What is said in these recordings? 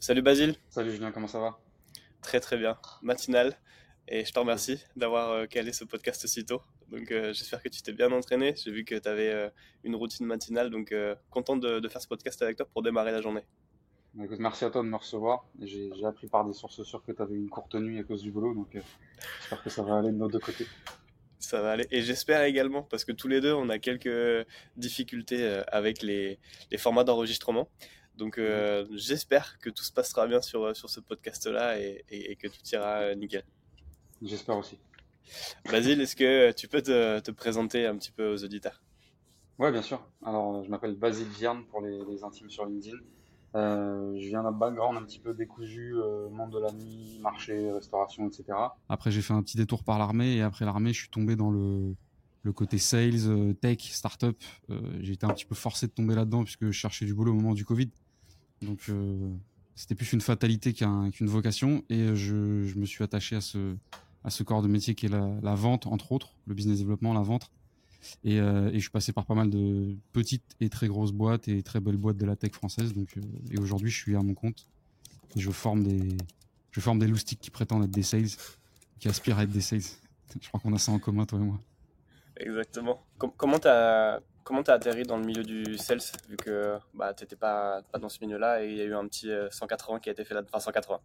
Salut Basile. Salut Julien, comment ça va? Très très bien, matinal. Et je te remercie d'avoir euh, calé ce podcast si tôt. Donc euh, j'espère que tu t'es bien entraîné. J'ai vu que tu avais euh, une routine matinale, donc content de, faire ce podcast avec toi pour démarrer la journée. Bah, merci à toi de me recevoir. J'ai appris par des sources sûres que tu avais une courte nuit à cause du boulot, donc j'espère que ça va aller de nos deux côtés. Ça va aller. Et j'espère également, parce que tous les deux, on a quelques difficultés avec les, les formats d'enregistrement. Donc euh, j'espère que tout se passera bien sur, euh, sur ce podcast-là et, que tout ira euh, nickel. J'espère aussi. Basile, est-ce que tu peux te, présenter un petit peu aux auditeurs? Oui, bien sûr. Alors, je m'appelle Basile Vierne pour les, intimes sur LinkedIn. je viens d'un background un petit peu décousu, monde de la nuit, marché, restauration, etc. Après, j'ai fait un petit détour par l'armée et après l'armée, je suis tombé dans le, le côté sales, tech, startup. j'ai été un petit peu forcé de tomber là-dedans puisque je cherchais du boulot au moment du Covid. Donc euh, c'était plus une fatalité qu'une vocation et je, me suis attaché à ce, corps de métier qui est la, vente, entre autres, le business développement, la vente. Euh, et, je suis passé par pas mal de petites et très grosses boîtes et très belles boîtes de la tech française. Donc, euh, et aujourd'hui, je suis à mon compte et je forme des, je forme des loustiques qui prétendent être des sales, qui aspirent à être des sales. Je crois qu'on a ça en commun, toi et moi. Exactement. comment tu as Comment tu as atterri dans le milieu du sales, vu que bah, tu n'étais pas, pas dans ce milieu-là et il y a eu un petit 180 euh, qui a été fait là enfin 180,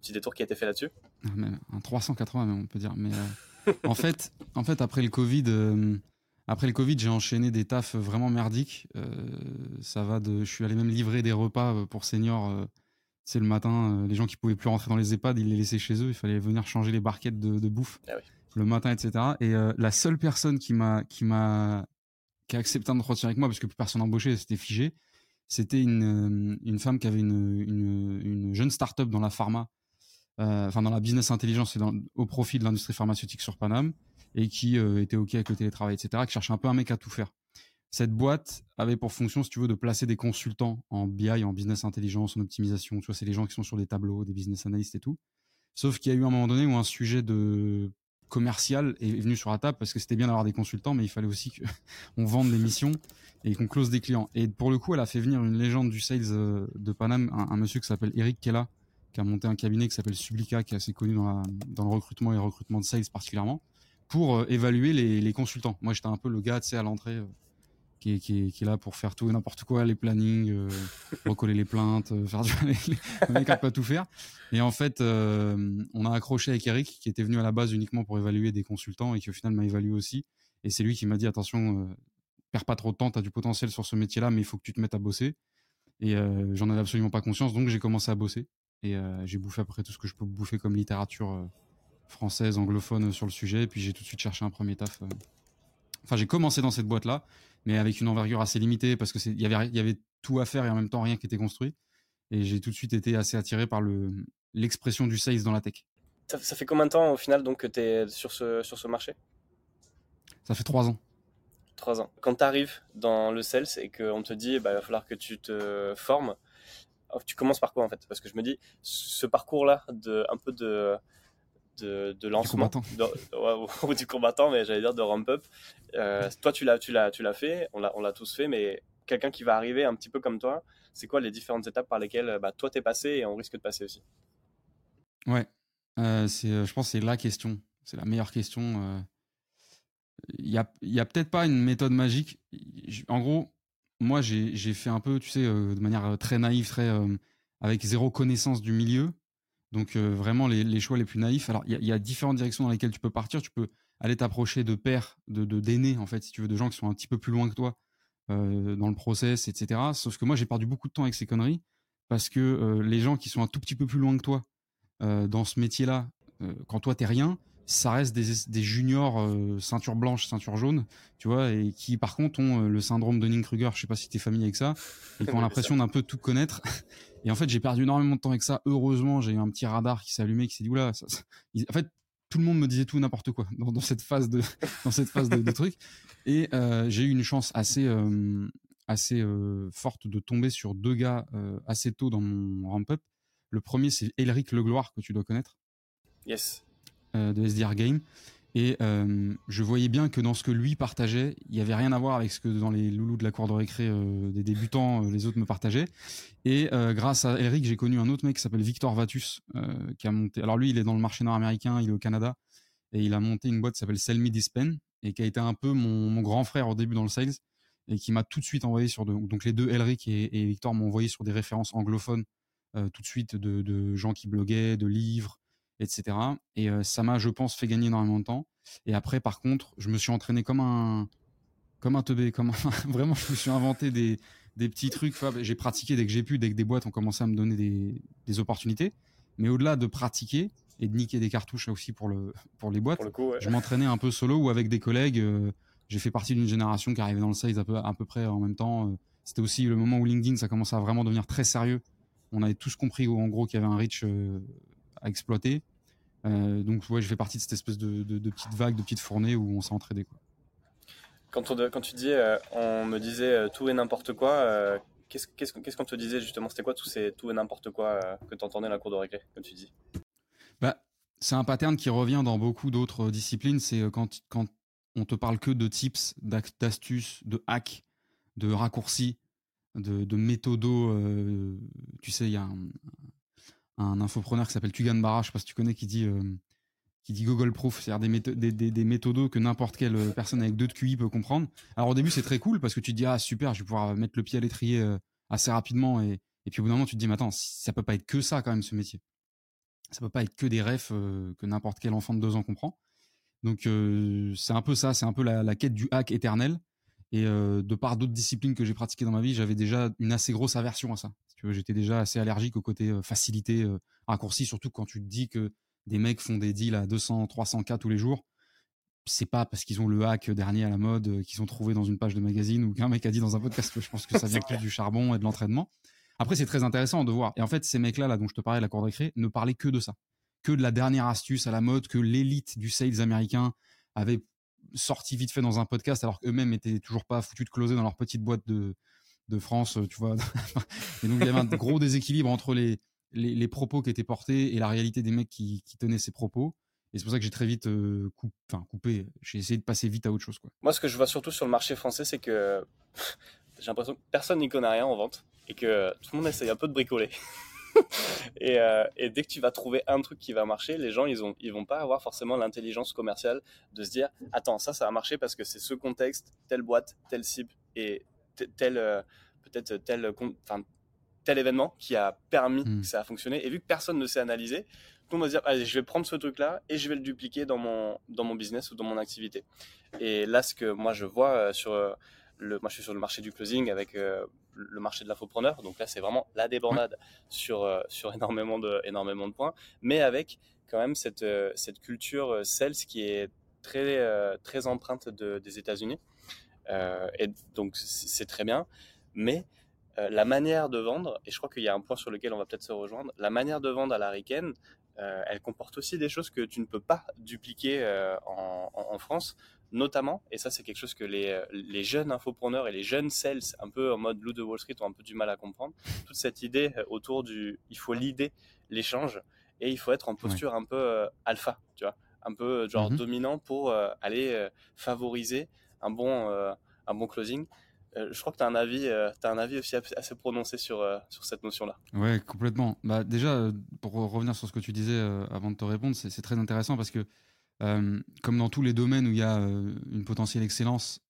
petit détour qui a été fait là-dessus ah, Un 380, on peut dire. Mais euh, en, fait, en fait, après le Covid, euh, après le Covid, j'ai enchaîné des tafs vraiment merdiques. ça va de, je suis allé même livrer des repas pour seniors. c'est le matin, les gens qui pouvaient plus rentrer dans les EHPAD, ils les laissaient chez eux. Il fallait venir changer les barquettes de, bouffe. Ah le matin, etc. Et la seule personne qui m'a qui m'a qui a accepté un entretien avec moi parce que plus personne embauché, c'était figé. C'était une, euh, femme qui avait une, une, une jeune start-up dans la pharma, euh, enfin dans la business intelligence et au profit de l'industrie pharmaceutique sur Paname et qui euh, était OK avec le télétravail, etc., qui cherchait un peu un mec à tout faire. Cette boîte avait pour fonction, si tu veux, de placer des consultants en BI, en business intelligence, en optimisation. Tu vois, c'est les gens qui sont sur des tableaux, des business analysts et tout. Sauf qu'il y a eu un moment donné où un sujet de commercial est venu sur la table parce que c'était bien d'avoir des consultants, mais il fallait aussi qu'on vende des missions et qu'on close des clients. Et pour le coup, elle a fait venir une légende du sales euh, de Paname, un, monsieur qui s'appelle Eric Kella, qui a monté un cabinet qui s'appelle Sublica, qui est assez connu dans, le recrutement et le recrutement de sales particulièrement, pour euh, évaluer les, les consultants. Moi, j'étais un peu le gars, tu sais, à l'entrée. Qui est, qui, est, là pour faire tout et n'importe quoi, les plannings, euh, recoller les plaintes, euh, faire du... le mec a pas tout faire. Et en fait, euh, on a accroché avec Eric, qui était venu à la base uniquement pour évaluer des consultants et qui au final m'a évalué aussi. Et c'est lui qui m'a dit attention, perds pas trop de temps, tu as du potentiel sur ce métier-là, mais il faut que tu te mettes à bosser. Et j'en avais absolument pas conscience, donc j'ai commencé à bosser. Et j'ai bouffé après tout ce que je peux bouffer comme littérature française, anglophone sur le sujet. Et puis j'ai tout de suite cherché un premier taf. Enfin, j'ai commencé dans cette boîte-là mais avec une envergure assez limitée parce que il y avait, y avait tout à faire et en même temps rien qui était construit. Et j'ai tout de suite été assez attiré par le, l'expression du sales dans la tech. Ça, fait combien de temps au final donc que tu es sur ce, sur ce marché? Ça fait trois ans. Trois ans. Quand tu arrives dans le sales et qu'on te dit bah, il va falloir que tu te formes, oh, tu commences par quoi en fait? Parce que je me dis, ce parcours-là, de, un peu de, de, lancement. Du combattant. ou du combattant, mais j'allais dire de ramp-up. Euh, toi, tu l'as, tu l'as, tu l'as fait, on l'a, on l'a tous fait, mais quelqu'un qui va arriver un petit peu comme toi, c'est quoi les différentes étapes par lesquelles bah, toi t'es passé et on risque de passer aussi? Ouais, euh, c'est, euh, je pense que c'est la question, c'est la meilleure question. Il n'y a, y a peut-être pas une méthode magique. En gros, moi j'ai, j'ai fait un peu, tu sais, de manière très naïve, très avec zéro connaissance du milieu. Donc vraiment les, choix les plus naïfs. Alors il y, a différentes directions dans lesquelles tu peux partir. Tu peux aller t'approcher de pairs, de d'aînés en fait, si tu veux, de gens qui sont un petit peu plus loin que toi dans le process, etc. Sauf que moi j'ai perdu beaucoup de temps avec ces conneries parce que les gens qui sont un tout petit peu plus loin que toi dans ce métier-là, quand toi t'es rien, ça reste des, juniors euh, ceinture blanche, ceinture jaune, tu vois, et qui par contre ont euh, le syndrome de Kruger, je sais pas si tu es familier avec ça, et qui ont l'impression d'un peu tout connaître. Et en fait, j'ai perdu énormément de temps avec ça. Heureusement, j'ai eu un petit radar qui s'est allumé, qui s'est dit oula, ça, en fait, tout le monde me disait tout n'importe quoi dans, cette phase de dans cette phase de, truc. Et euh, j'ai eu une chance assez assez forte de tomber sur deux gars assez tôt dans mon ramp up. Le premier, c'est Elric Legloire que tu dois connaître. Yes. Euh, de SDR Game. Et je voyais bien que dans ce que lui partageait, il y avait rien à voir avec ce que dans les loulous de la cour de récré des débutants, les autres me partageaient. Et grâce à Eric, j'ai connu un autre mec qui s'appelle Victor Vatus, qui a monté. Alors lui, il est dans le marché nord-américain, il est au Canada, et il a monté une boîte qui s'appelle Sell Me et qui a été un peu mon, grand frère au début dans le sales, et qui m'a tout de suite envoyé sur donc les deux Elric et, Victor m'ont envoyé sur des références anglophones tout de suite de gens qui bloguaient, de livres etc. Et ça m'a, je pense, fait gagner énormément de temps. Et après, par contre, je me suis entraîné comme un, comme un teubé, comme vraiment, je me suis inventé des, des petits trucs. J'ai pratiqué dès que j'ai pu, dès que des boîtes ont commencé à me donner des, des opportunités. Mais au-delà de pratiquer et de niquer des cartouches aussi pour, le, pour les boîtes, je m'entraînais un peu solo ou avec des collègues. j'ai fait partie d'une génération qui arrivait dans le sales à peu, à peu près en même temps. C'était aussi le moment où LinkedIn, ça commençait à vraiment devenir très sérieux. On avait tous compris en gros qu'il y avait un reach à exploiter. Euh, donc ouais, je fais partie de cette espèce de, de, petite vague, de petite fournée où on s'est entraidé. Quoi. Quand, on, quand tu dis, euh, on me disait euh, tout et n'importe quoi, qu'est-ce qu'est-ce qu'on te disait justement? C'était quoi tout, ces, tout et n'importe quoi que tu entendais à la cour de récré, comme tu dis? Bah, C'est un pattern qui revient dans beaucoup d'autres disciplines. C'est quand, quand on te parle que de tips, d'astuces, de hacks, de raccourcis, de, de méthodos. tu sais, il y a un, un infopreneur qui s'appelle Tugan Barra, je sais pas si tu connais, qui dit, euh, qui dit Google Proof, c'est-à-dire des, des, des, méthodos que n'importe quelle euh, personne avec deux de QI peut comprendre. Alors au début, c'est très cool parce que tu te dis, ah super, je vais pouvoir mettre le pied à l'étrier euh, assez rapidement. Et, et puis au bout d'un moment, tu te dis, mais attends, ça peut pas être que ça quand même, ce métier. Ça peut pas être que des refs que n'importe quel enfant de deux ans comprend. Donc c'est un peu ça, c'est un peu la, la, quête du hack éternel. Et de par d'autres disciplines que j'ai pratiquées dans ma vie, j'avais déjà une assez grosse aversion à ça j'étais déjà assez allergique au côté facilité, raccourci, surtout quand tu te dis que des mecs font des deals à 200, 300 k tous les jours. C'est pas parce qu'ils ont le hack dernier à la mode qu'ils ont trouvé dans une page de magazine ou qu'un mec a dit dans un podcast que je pense que ça vient plus du charbon et de l'entraînement. Après, c'est très intéressant de voir. Et en fait, ces mecs-là, là, dont je te parlais, la cour d'écrit, ne parlaient que de ça. Que de la dernière astuce à la mode que l'élite du sales américain avait sorti vite fait dans un podcast alors qu'eux-mêmes étaient toujours pas foutus de closer dans leur petite boîte de, de France, euh, tu vois. et donc il y avait un gros déséquilibre entre les, les, propos qui étaient portés et la réalité des mecs qui, qui tenaient ces propos. Et c'est pour ça que j'ai très vite euh, coupé. J'ai essayé de passer vite à autre chose. Moi, ce que je vois surtout sur le marché français, c'est que j'ai l'impression que personne n'y connaît rien en vente et que tout le monde essaye un peu de bricoler. et, euh, et, dès que tu vas trouver un truc qui va marcher, les gens, ils, ont, ils vont pas avoir forcément l'intelligence commerciale de se dire Attends, ça, ça va marcher parce que c'est ce contexte, telle boîte, telle cible et tel, euh, peut-être tel, enfin, tel événement qui a permis hmm. que ça a fonctionné. Et vu que personne ne sait analyser, monde va se dire, allez, je vais prendre ce truc-là et je vais le dupliquer dans mon, dans mon business ou dans mon activité. Et là, ce que moi je vois euh, sur euh, le, moi je suis sur le marché du closing avec le marché de l'infopreneur. Donc là, c'est vraiment la débandade sur, sur énormément de, énormément de points, mais avec quand même cette, cette culture sales qui est très, très empreinte de, des États-Unis. Euh, et donc c'est très bien, mais euh, la manière de vendre, et je crois qu'il y a un point sur lequel on va peut-être se rejoindre, la manière de vendre à la Riken, euh, elle comporte aussi des choses que tu ne peux pas dupliquer en, France, notamment, et ça c'est quelque chose que les, les, jeunes infopreneurs et les jeunes sales, un peu en mode loup de Wall Street, ont un peu du mal à comprendre, toute cette idée autour du, il faut l'idée, l'échange, et il faut être en posture un peu alpha, tu vois, un peu genre mm-hmm. dominant pour aller favoriser un bon, euh, un bon closing. Euh, je crois que tu as un avis, euh, as un avis aussi assez prononcé sur, sur cette notion-là. Ouais, complètement. Bah, déjà, pour revenir sur ce que tu disais avant de te répondre, c'est très intéressant parce que comme dans tous les domaines où il y a une potentielle excellence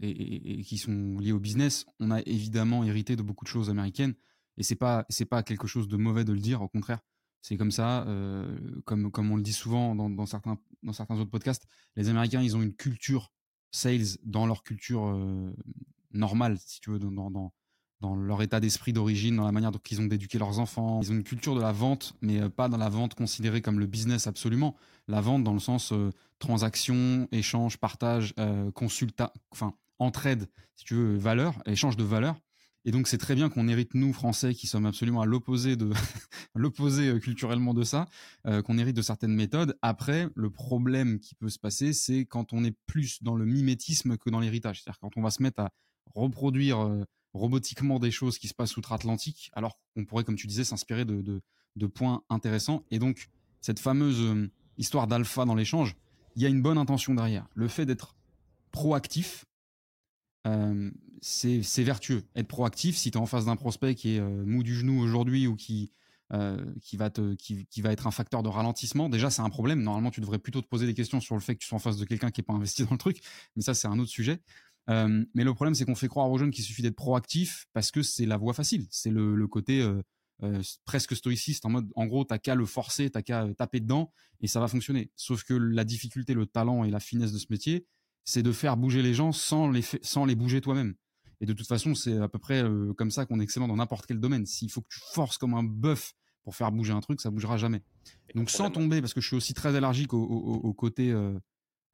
et, qui sont liés au business, on a évidemment hérité de beaucoup de choses américaines et c'est pas c'est pas quelque chose de mauvais de le dire, au contraire. C'est comme ça, comme comme on le dit souvent dans, certains dans certains autres podcasts, les Américains ils ont une culture sales dans leur culture normale, si tu veux, dans, leur état d'esprit d'origine, dans la manière dont ils ont d'éduquer leurs enfants. Ils ont une culture de la vente, mais pas dans la vente considérée comme le business absolument. La vente dans le sens transaction, échange, partage, consulta, enfin entraide, si tu veux, valeur, échange de valeur. Et donc c'est très bien qu'on hérite nous Français qui sommes absolument à l'opposé de l'opposé euh, culturellement de ça, euh, qu'on hérite de certaines méthodes. Après, le problème qui peut se passer, c'est quand on est plus dans le mimétisme que dans l'héritage. C'est-à-dire quand on va se mettre à reproduire euh, robotiquement des choses qui se passent outre-Atlantique, alors qu'on pourrait, comme tu disais, s'inspirer de, de, points intéressants. Et donc cette fameuse histoire d'alpha dans l'échange, il y a une bonne intention derrière. Le fait d'être proactif, euh, c'est vertueux. Être proactif, si tu es en face d'un prospect qui est euh, mou du genou aujourd'hui ou qui, euh, qui, va te, qui, qui, va être un facteur de ralentissement, déjà c'est un problème. Normalement, tu devrais plutôt te poser des questions sur le fait que tu sois en face de quelqu'un qui n'est pas investi dans le truc, mais ça c'est un autre sujet. mais le problème, c'est qu'on fait croire aux jeunes qu'il suffit d'être proactif parce que c'est la voie facile. C'est le, le, côté presque stoïciste en mode, en gros, t'as qu'à le forcer, t'as qu'à taper dedans et ça va fonctionner. Sauf que la difficulté, le talent et la finesse de ce métier, c'est de faire bouger les gens sans les, sans les bouger toi-même. Et de toute façon, c'est à peu près euh, comme ça qu'on est excellent dans n'importe quel domaine. S'il faut que tu forces comme un bœuf pour faire bouger un truc, ça bougera jamais. Donc sans tomber, parce que je suis aussi très allergique au, côté euh,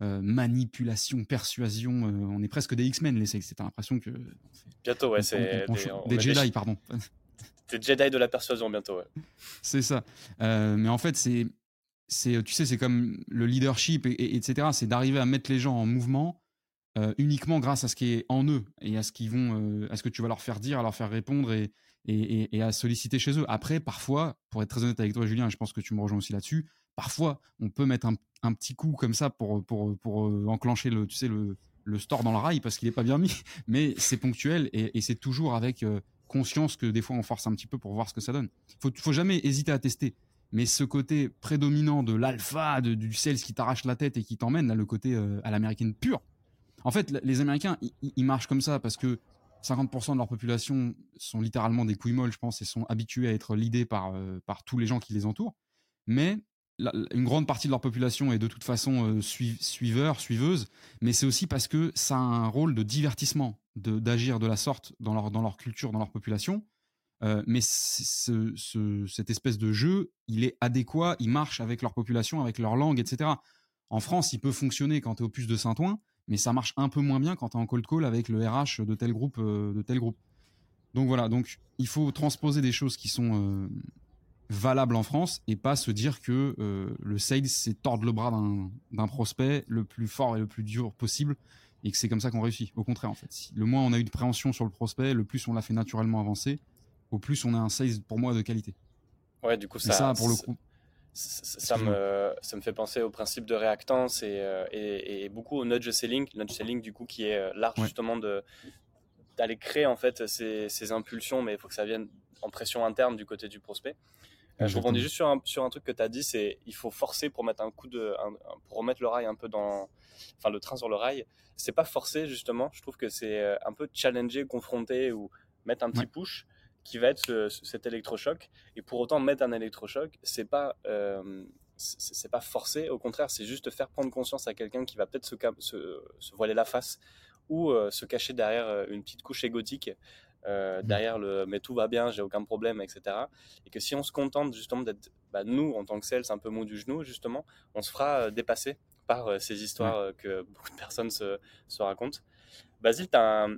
euh, manipulation, persuasion. on est presque des X-Men, les C'est l'impression que. Bientôt, ouais, c'est des, Jedi, pardon. Des Jedi de la persuasion bientôt, ouais. C'est ça. mais en fait, c'est c'est, tu sais, c'est comme le leadership, et, etc. C'est d'arriver à mettre les gens en mouvement euh, uniquement grâce à ce qui est en eux et à ce qu'ils vont, euh, à ce que tu vas leur faire dire, à leur faire répondre et, et, et, à solliciter chez eux. Après, parfois, pour être très honnête avec toi, Julien, je pense que tu me rejoins aussi là-dessus. Parfois, on peut mettre un, un, petit coup comme ça pour, pour, pour euh, enclencher le, tu sais, le, le store dans le rail parce qu'il est pas bien mis, mais c'est ponctuel et, c'est toujours avec conscience que des fois on force un petit peu pour voir ce que ça donne. Faut, faut jamais hésiter à tester mais ce côté prédominant de l'alpha, du sales qui t'arrache la tête et qui t'emmène, là, le côté euh, à l'américaine pure. En fait, les Américains, ils marchent comme ça parce que 50% de leur population sont littéralement des couilles molles, je pense, et sont habitués à être leadés par, euh, par tous les gens qui les entourent. Mais une grande partie de leur population est de toute façon euh, suiveur, suiveuse, mais c'est aussi parce que ça a un rôle de divertissement, d'agir de, la sorte dans leur, dans leur culture, dans leur population. Euh, mais cette espèce de jeu, il est adéquat, il marche avec leur population, avec leur langue, etc. En France, il peut fonctionner quand tu es au plus de Saint-Ouen, mais ça marche un peu moins bien quand tu es en cold call avec le RH de tel groupe. Euh, de tel groupe. Donc voilà, donc il faut transposer des choses qui sont euh, valables en France et pas se dire que le sales, c'est tordre le bras d'un prospect le plus fort et le plus dur possible et que c'est comme ça qu'on réussit. Au contraire, en fait. Le moins on a eu de préhension sur le prospect, le plus on l'a fait naturellement avancer au plus on a un size pour moi de qualité. Ouais, du coup, ça, ça pour le coup. Ça, me, ça me fait penser au principe de réactance et, euh, et, beaucoup au nudge selling. Nudge selling, du coup, qui est euh, l'art justement de d'aller créer en fait ces, ces impulsions, mais il faut que ça vienne en pression interne du côté du prospect. Euh, je rebondis juste sur un, sur un truc que tu as dit, c'est il faut forcer pour mettre un coup de, pour remettre le rail un peu dans, enfin le train sur le rail. C'est pas forcer justement. Je trouve que c'est un peu challenger, confronter ou mettre un petit push qui va être cet électrochoc. Et pour autant, mettre un électrochoc, c'est pas, euh, c'est pas forcé. Au contraire, c'est juste faire prendre conscience à quelqu'un qui va peut-être se, se, voiler la face ou euh, se cacher derrière euh, une petite couche égotique, mmh. derrière le mais tout va bien, j'ai aucun problème, etc. Et que si on se contente justement d'être, bah, nous, en tant que sales, un peu mou du genou, justement, on se fera dépasser par ces histoires que beaucoup de personnes se, se racontent. Basile, tu as,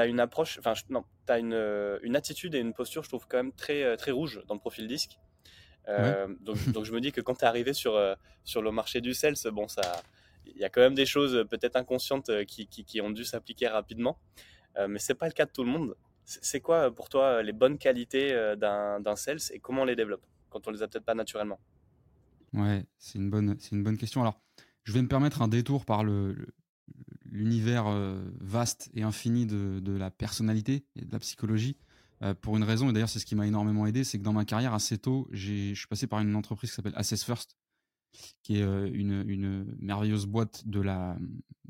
as, une approche, enfin, non, tu as une, euh, une, attitude et une posture, je trouve, quand même très, euh, très rouge dans le profil disque. Euh, donc, donc, je me dis que quand tu es arrivé sur, sur le marché du sales, bon, ça, il y a quand même des choses peut-être inconscientes qui, qui, qui, ont dû s'appliquer rapidement, mais c'est pas le cas de tout le monde. C'est quoi pour toi les bonnes qualités d'un sales et comment on les développe quand on les a peut-être pas naturellement? Ouais, c'est une bonne, c'est une bonne question. Alors, je vais me permettre un détour par le, l'univers euh, vaste et infini de, la personnalité et de la psychologie. Euh, pour une raison, et d'ailleurs c'est ce qui m'a énormément aidé, c'est que dans ma carrière assez tôt, je suis passé par une entreprise qui s'appelle Assess First, qui est euh, une, merveilleuse boîte de la,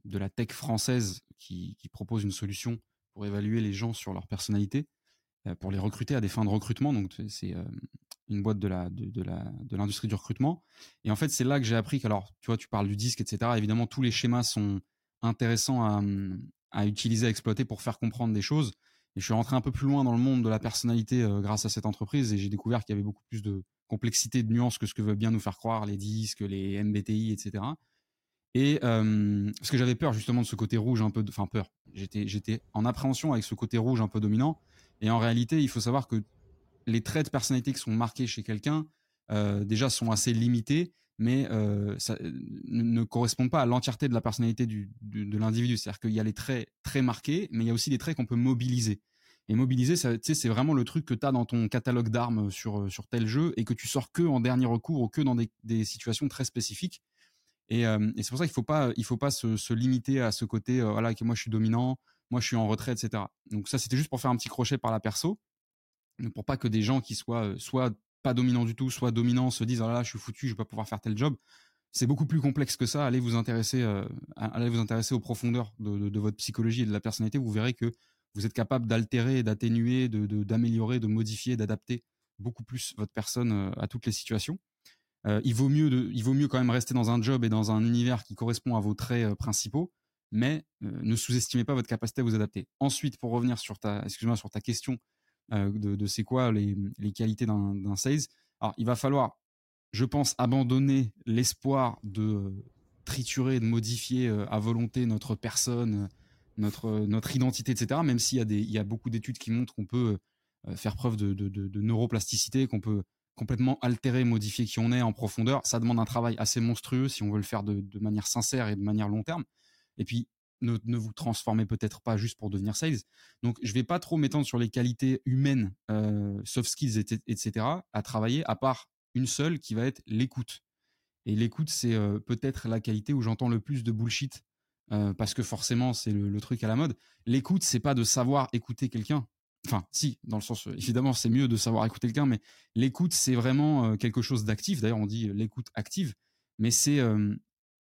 de la tech française qui, propose une solution pour évaluer les gens sur leur personnalité, pour les recruter à des fins de recrutement. Donc c'est une boîte de la de, la de l'industrie du recrutement. Et en fait c'est là que j'ai appris qu'alors tu vois tu parles du disque etc. Évidemment tous les schémas sont intéressant à, utiliser, à exploiter pour faire comprendre des choses. Et je suis rentré un peu plus loin dans le monde de la personnalité euh, grâce à cette entreprise et j'ai découvert qu'il y avait beaucoup plus de complexité, de nuances que ce que veulent bien nous faire croire les disques, les MBTI, etc. Et euh, parce que j'avais peur justement de ce côté rouge un peu, enfin peur. J'étais, j'étais en appréhension avec ce côté rouge un peu dominant. Et en réalité, il faut savoir que les traits de personnalité qui sont marqués chez quelqu'un euh, déjà sont assez limités mais euh, ça ne correspond pas à l'entièreté de la personnalité du, de l'individu. C'est-à-dire qu'il y a les traits très marqués, mais il y a aussi des traits qu'on peut mobiliser. Et mobiliser, c'est vraiment le truc que tu as dans ton catalogue d'armes sur, sur tel jeu et que tu sors que en dernier recours ou que dans des, situations très spécifiques. Et, c'est pour ça qu'il faut pas, il faut pas se, limiter à ce côté, voilà, que moi je suis dominant, moi je suis en retrait, etc. Donc ça, c'était juste pour faire un petit crochet par la perso, pour pas que des gens qui soient soit pas du tout, soit dominants, se disent, oh là là, je suis foutu, je vais pas pouvoir faire tel job. C'est beaucoup plus complexe que ça. Allez vous intéresser, allez vous intéresser aux profondeurs de, votre psychologie et de la personnalité. Vous verrez que vous êtes capable d'altérer, d'atténuer, d'améliorer, de, modifier, d'adapter beaucoup plus votre personne à toutes les situations. Euh, il, vaut mieux de, il vaut mieux quand même rester dans un job et dans un univers qui correspond à vos traits euh, principaux, mais euh, ne sous-estimez pas votre capacité à vous adapter. Ensuite, pour revenir sur ta, excuse-moi, sur ta question de, de c'est quoi les, les qualités d'un sales, alors il va falloir, je pense, abandonner l'espoir de triturer, de modifier à volonté notre personne, notre, notre identité, etc. Même s'il y a, des, il y a beaucoup d'études qui montrent qu'on peut faire preuve de, de, de neuroplasticité, qu'on peut complètement altérer, modifier qui on est en profondeur, ça demande un travail assez monstrueux si on veut le faire de, manière sincère et de manière long terme. Et puis, ne, vous transformez peut-être pas juste pour devenir sales. Donc, je vais pas trop m'étendre sur les qualités humaines, euh, soft skills, etc., à travailler, à part une seule qui va être l'écoute. Et l'écoute, c'est euh, peut-être la qualité où j'entends le plus de bullshit, euh, parce que forcément, c'est le, le, truc à la mode. L'écoute, c'est pas de savoir écouter quelqu'un. Enfin, si, dans le sens, euh, évidemment, c'est mieux de savoir écouter quelqu'un, mais l'écoute, c'est vraiment quelque chose d'actif. D'ailleurs, on dit l'écoute active, mais c'est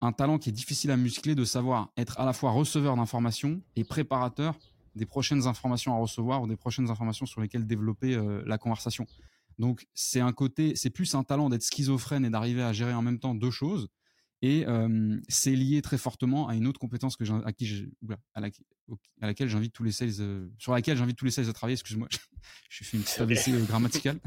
un talent qui est difficile à muscler de savoir être à la fois receveur d'informations et préparateur des prochaines informations à recevoir ou des prochaines informations sur lesquelles développer la conversation. Donc, c'est un côté, c'est plus un talent d'être schizophrène et d'arriver à gérer en même temps deux choses et c'est lié très fortement à une autre compétence que à, qui à, laquelle j'invite tous les sales, sur laquelle j'invite tous les sales à travailler. Excuse-moi, je suis une petite AVC grammatical.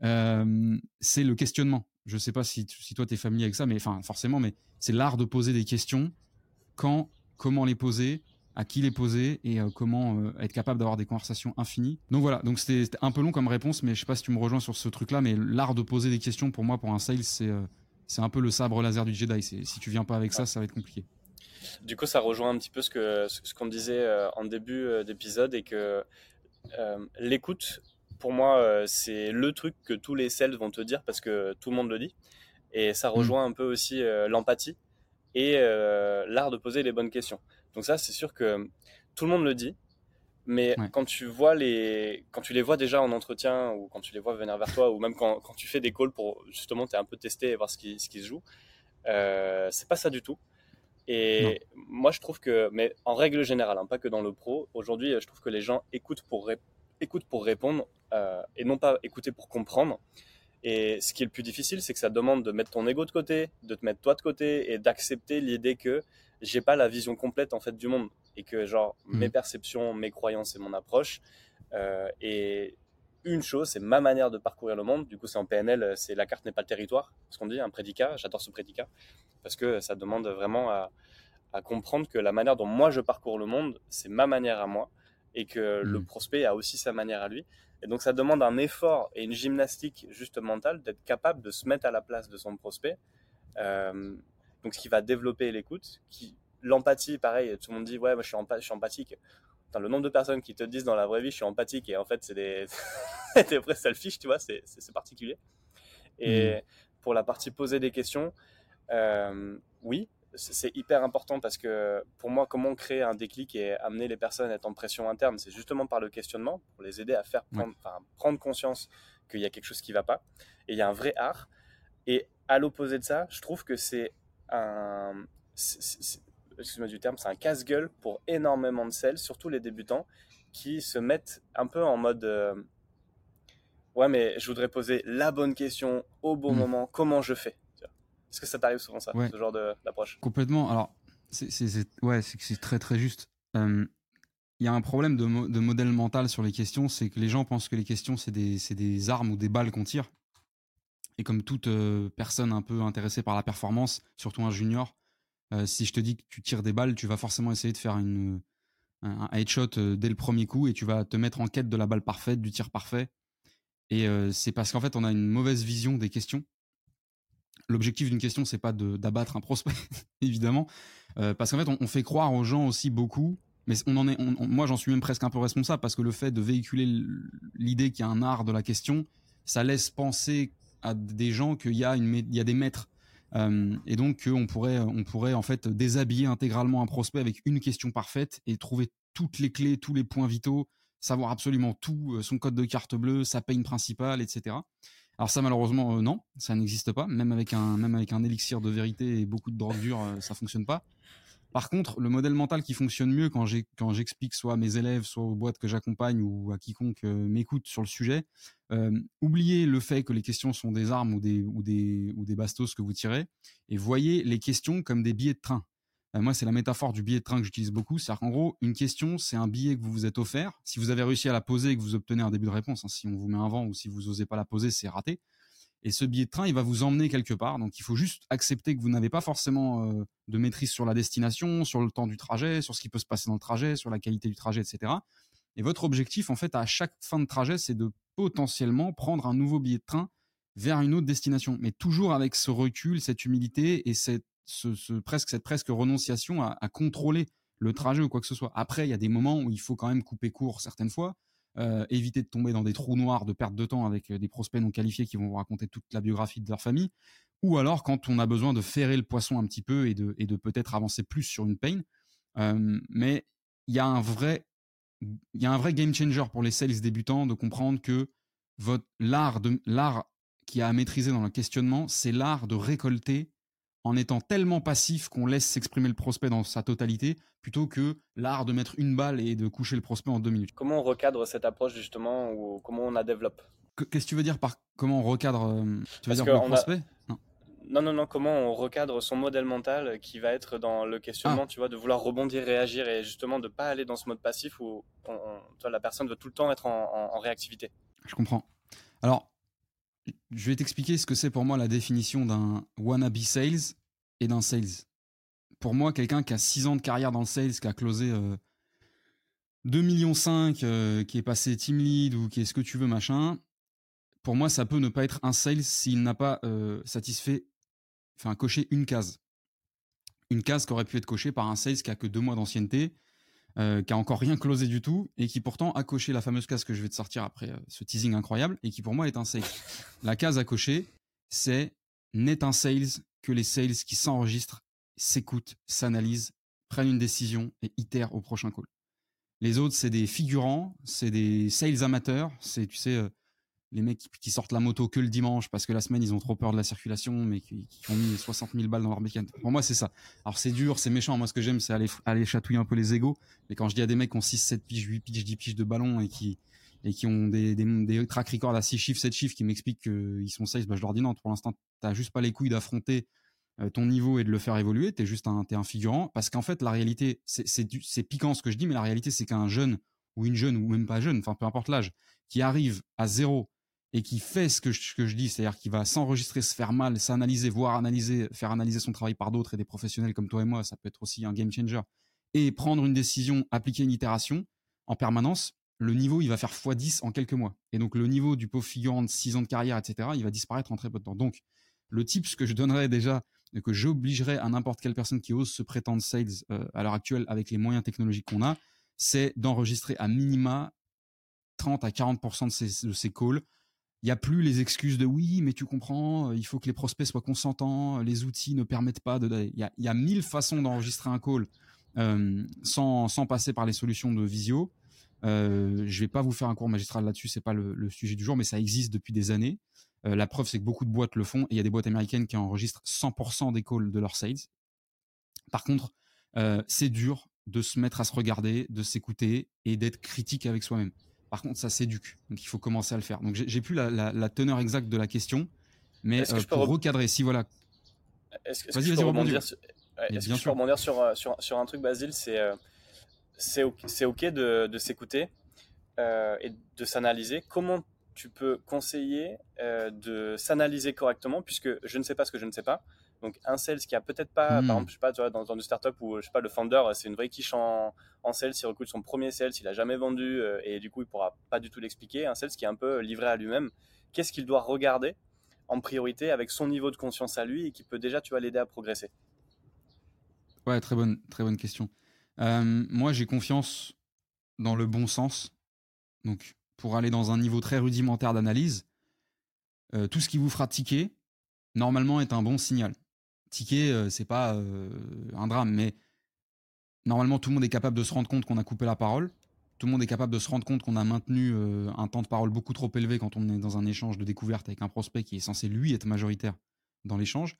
C'est le questionnement. Je ne sais pas si, si toi tu es familier avec ça, mais enfin forcément, mais c'est l'art de poser des questions. Quand, comment les poser, à qui les poser et comment être capable d'avoir des conversations infinies. Donc voilà, donc c'était un peu long comme réponse, mais je sais pas si tu me rejoins sur ce truc-là, mais l'art de poser des questions pour moi, pour un sales, c'est c'est un peu le sabre laser du Jedi. Si tu viens pas avec ça, ça va être compliqué. Du coup, ça rejoint un petit peu ce que ce qu'on disait en début d'épisode et que l'écoute, pour moi, c'est le truc que tous les sales vont te dire parce que tout le monde le dit. Et ça mm. rejoint un peu aussi l'empathie et l'art de poser les bonnes questions. Donc ça, c'est sûr que tout le monde le dit, mais quand tu vois les, quand tu les vois déjà en entretien ou quand tu les vois venir vers toi ou même quand, quand tu fais des calls pour justement t'es un peu testé et voir ce qui, ce qui se joue, euh, c'est pas ça du tout. Et moi je trouve que, mais en règle générale, hein, pas que dans le pro, aujourd'hui je trouve que les gens écoutent pour, écoutent pour répondre euh, et non pas écouter pour comprendre. Et ce qui est le plus difficile, c'est que ça demande de mettre ton ego de côté, de te mettre toi de côté et d'accepter l'idée que j'ai pas la vision complète en fait du monde et que genre mmh. mes perceptions, mes croyances et mon approche euh, et une chose, c'est ma manière de parcourir le monde. Du coup, c'est en PNL, c'est la carte n'est pas le territoire, ce qu'on dit, un prédicat. J'adore ce prédicat parce que ça demande vraiment à, à, comprendre que la manière dont moi je parcours le monde, c'est ma manière à moi et que le mmh. prospect a aussi sa manière à lui. Et donc, ça demande un effort et une gymnastique juste mentale d'être capable de se mettre à la place de son prospect. Euh, donc, ce qui va développer l'écoute, qui l'empathie, pareil, tout le monde dit ouais, moi je suis, je suis empathique. le nombre de personnes qui te disent dans la vraie vie je suis empathique et en fait c'est des, des vrais selfish, tu vois, c'est particulier. Et mmh. pour la partie poser des questions, euh, oui, c'est hyper important parce que pour moi, comment créer un déclic et amener les personnes à être en pression interne, c'est justement par le questionnement pour les aider à faire prendre, prendre conscience qu'il y a quelque chose qui ne va pas. Et il y a un vrai art. Et à l'opposé de ça, je trouve que c'est un, excuse-moi du terme, c'est un casse-gueule pour énormément de sales, surtout les débutants, qui se mettent un peu en mode euh, ouais, mais je voudrais poser la bonne question au bon hmm. moment, comment je fais? Est-ce que ça t'arrive souvent ça, ce genre d'approche? Complètement. Alors, c'est ouais, c'est très très juste. Euh, il y a un problème de, de, modèle mental sur les questions, c'est que les gens pensent que les questions, c'est des, des, armes ou des balles qu'on tire. Et comme toute euh, personne un peu intéressée par la performance, surtout un junior, euh, si je te dis que tu tires des balles, tu vas forcément essayer de faire une, un headshot euh, dès le premier coup et tu vas te mettre en quête de la balle parfaite, du tir parfait. Et euh, c'est parce qu'en fait, on a une mauvaise vision des questions. L'objectif d'une question, c'est pas d'abattre un prospect, évidemment, parce qu'en fait, on, fait croire aux gens aussi beaucoup. Mais on en est, moi, j'en suis même presque un peu responsable parce que le fait de véhiculer l'idée qu'il y a un art de la question, ça laisse penser à des gens qu'il y a une, il y a des maîtres Euh, et donc on pourrait, on pourrait en fait déshabiller intégralement un prospect avec une question parfaite et trouver toutes les clés, tous les points vitaux, savoir absolument tout, euh, son code de carte bleue, sa peine principale, etc. Alors ça malheureusement non, ça n'existe pas. Même avec un même avec un élixir de vérité et beaucoup de drogue dure, ça fonctionne pas. Par contre, le modèle mental qui fonctionne mieux quand j'explique soit à mes élèves, soit aux boîtes que j'accompagne ou à quiconque euh, m'écoute sur le sujet, euh, oubliez le fait que les questions sont des armes ou des, ou des, ou des bastos que vous tirez et voyez les questions comme des billets de train. Euh, moi, c'est la métaphore du billet de train que j'utilise beaucoup. C'est-à-dire qu'en gros, une question, c'est un billet que vous vous êtes offert. Si vous avez réussi à la poser et que vous obtenez un début de réponse, hein, si on vous met un vent ou si vous n'osez pas la poser, c'est raté. Et ce billet de train, il va vous emmener quelque part. Donc, il faut juste accepter que vous n'avez pas forcément euh, de maîtrise sur la destination, sur le temps du trajet, sur ce qui peut se passer dans le trajet, sur la qualité du trajet, etc. Et votre objectif, en fait, à chaque fin de trajet, c'est de potentiellement prendre un nouveau billet de train vers une autre destination. Mais toujours avec ce recul, cette humilité et cette, presque, cette presque renonciation à, contrôler le trajet ou quoi que ce soit. Après, il y a des moments où il faut quand même couper court certaines fois. Euh, éviter de tomber dans des trous noirs de perte de temps avec euh, des prospects non qualifiés qui vont vous raconter toute la biographie de leur famille, ou alors quand on a besoin de ferrer le poisson un petit peu et de, peut-être avancer plus sur une pain. Euh, mais il y a un vrai il y a un vrai game changer pour les sales débutants de comprendre que votre l'art de l'art qui a à maîtriser dans le questionnement, c'est l'art de récolter en étant tellement passif qu'on laisse s'exprimer le prospect dans sa totalité, plutôt que l'art de mettre une balle et de coucher le prospect en deux minutes. Comment on recadre cette approche justement, ou comment on la développe? Qu'est-ce que tu veux dire par comment on recadre euh, Tu veux dire le prospect? Non. non. non, comment on recadre son modèle mental qui va être dans le questionnement, ah. tu vois, de vouloir rebondir, réagir et justement de ne pas aller dans ce mode passif où la personne veut tout le temps être en, en réactivité. Je comprends. Alors, je vais t'expliquer ce que c'est pour moi la définition d'un wannabe sales et d'un sales. Pour moi, quelqu'un qui a 6 ans de carrière dans le sales, qui a closé euh, 2 millions 5, euh, qui est passé team lead ou qui est ce que tu veux, machin, pour moi, ça peut ne pas être un sales s'il n'a pas euh, satisfait, enfin, coché une case. Une case qui aurait pu être cochée par un sales qui a que 2 mois d'ancienneté, euh, qui a encore rien closé du tout et qui pourtant a coché la fameuse case que je vais te sortir après ce teasing incroyable et qui pour moi est un sales. la case à cocher, c'est n'est un sales que les sales qui s'enregistrent, s'écoutent, s'analysent, prennent une décision et itèrent au prochain call. Les autres, c'est des figurants, c'est des sales amateurs, c'est, tu sais, euh, les mecs qui, sortent la moto que le dimanche parce que la semaine, ils ont trop peur de la circulation, mais qui, ont mis 60 000 balles dans leur mécanique. Pour moi, c'est ça. Alors, c'est dur, c'est méchant. Moi, ce que j'aime, c'est aller, aller chatouiller un peu les égaux. Mais quand je dis à des mecs qui ont 6, 7 piges, 8 piges, 10 piges de ballon et qui, et qui ont des, des, des records à 6 chiffres, 7 chiffres qui m'expliquent qu'ils sont sales, bah, je leur dis non, pour l'instant, t'as juste pas les couilles d'affronter euh, ton niveau et de le faire évoluer, t'es juste un, es un figurant. Parce qu'en fait, la réalité, c'est piquant ce que je dis, mais la réalité, c'est qu'un jeune ou une jeune ou même pas jeune, enfin peu importe l'âge, qui arrive à zéro et qui fait ce que je, que je dis, c'est-à-dire qui va s'enregistrer, se faire mal, s'analyser, voire analyser, faire analyser son travail par d'autres et des professionnels comme toi et moi, ça peut être aussi un game changer, et prendre une décision, appliquer une itération en permanence, le niveau, il va faire x10 en quelques mois. Et donc, le niveau du pauvre figurant de 6 ans de carrière, etc., il va disparaître en très peu de temps. Donc, le ce que je donnerais déjà, que j'obligerais à n'importe quelle personne qui ose se prétendre sales euh, à l'heure actuelle avec les moyens technologiques qu'on a, c'est d'enregistrer à minima 30 à 40% de ces calls. Il n'y a plus les excuses de oui, mais tu comprends, il faut que les prospects soient consentants, les outils ne permettent pas de. Il y a, il y a mille façons d'enregistrer un call euh, sans, sans passer par les solutions de visio. Euh, je vais pas vous faire un cours magistral là-dessus, c'est pas le, sujet du jour, mais ça existe depuis des années. Euh, la preuve, c'est que beaucoup de boîtes le font et il y a des boîtes américaines qui enregistrent 100% des calls de leurs sales. Par contre, euh, c'est dur de se mettre à se regarder, de s'écouter et d'être critique avec soi-même. Par contre, ça s'éduque, donc il faut commencer à le faire. Donc j'ai plus la, teneur exacte de la question, mais euh, pour recadrer, si voilà. Est-ce que, vas-y, vas-y, rebondir. Sur... Est-ce que je peux rebondir sur, sur, sur un truc, Basile C'est c'est ok, de, s'écouter euh, et de s'analyser. Comment tu peux conseiller euh, de s'analyser correctement puisque je ne sais pas ce que je ne sais pas. Donc un sales qui a peut-être pas, par hmm. exemple, je sais pas, tu vois, dans, une startup où je sais pas, le founder c'est une vraie quiche en, en sales, il recrute son premier sales, il a jamais vendu euh, et du coup il pourra pas du tout l'expliquer. Un sales qui est un peu livré à lui-même. Qu'est-ce qu'il doit regarder en priorité avec son niveau de conscience à lui et qui peut déjà, tu vas l'aider à progresser? Ouais, très bonne, très bonne question. Euh, moi, j'ai confiance dans le bon sens. Donc, pour aller dans un niveau très rudimentaire d'analyse, euh, tout ce qui vous fera tiquer, normalement, est un bon signal. ticket, c'est pas un drame, mais normalement tout le monde est capable de se rendre compte qu'on a coupé la parole. Tout le monde est capable de se rendre compte qu'on a maintenu un temps de parole beaucoup trop élevé quand on est dans un échange de découverte avec un prospect qui est censé lui être majoritaire dans l'échange.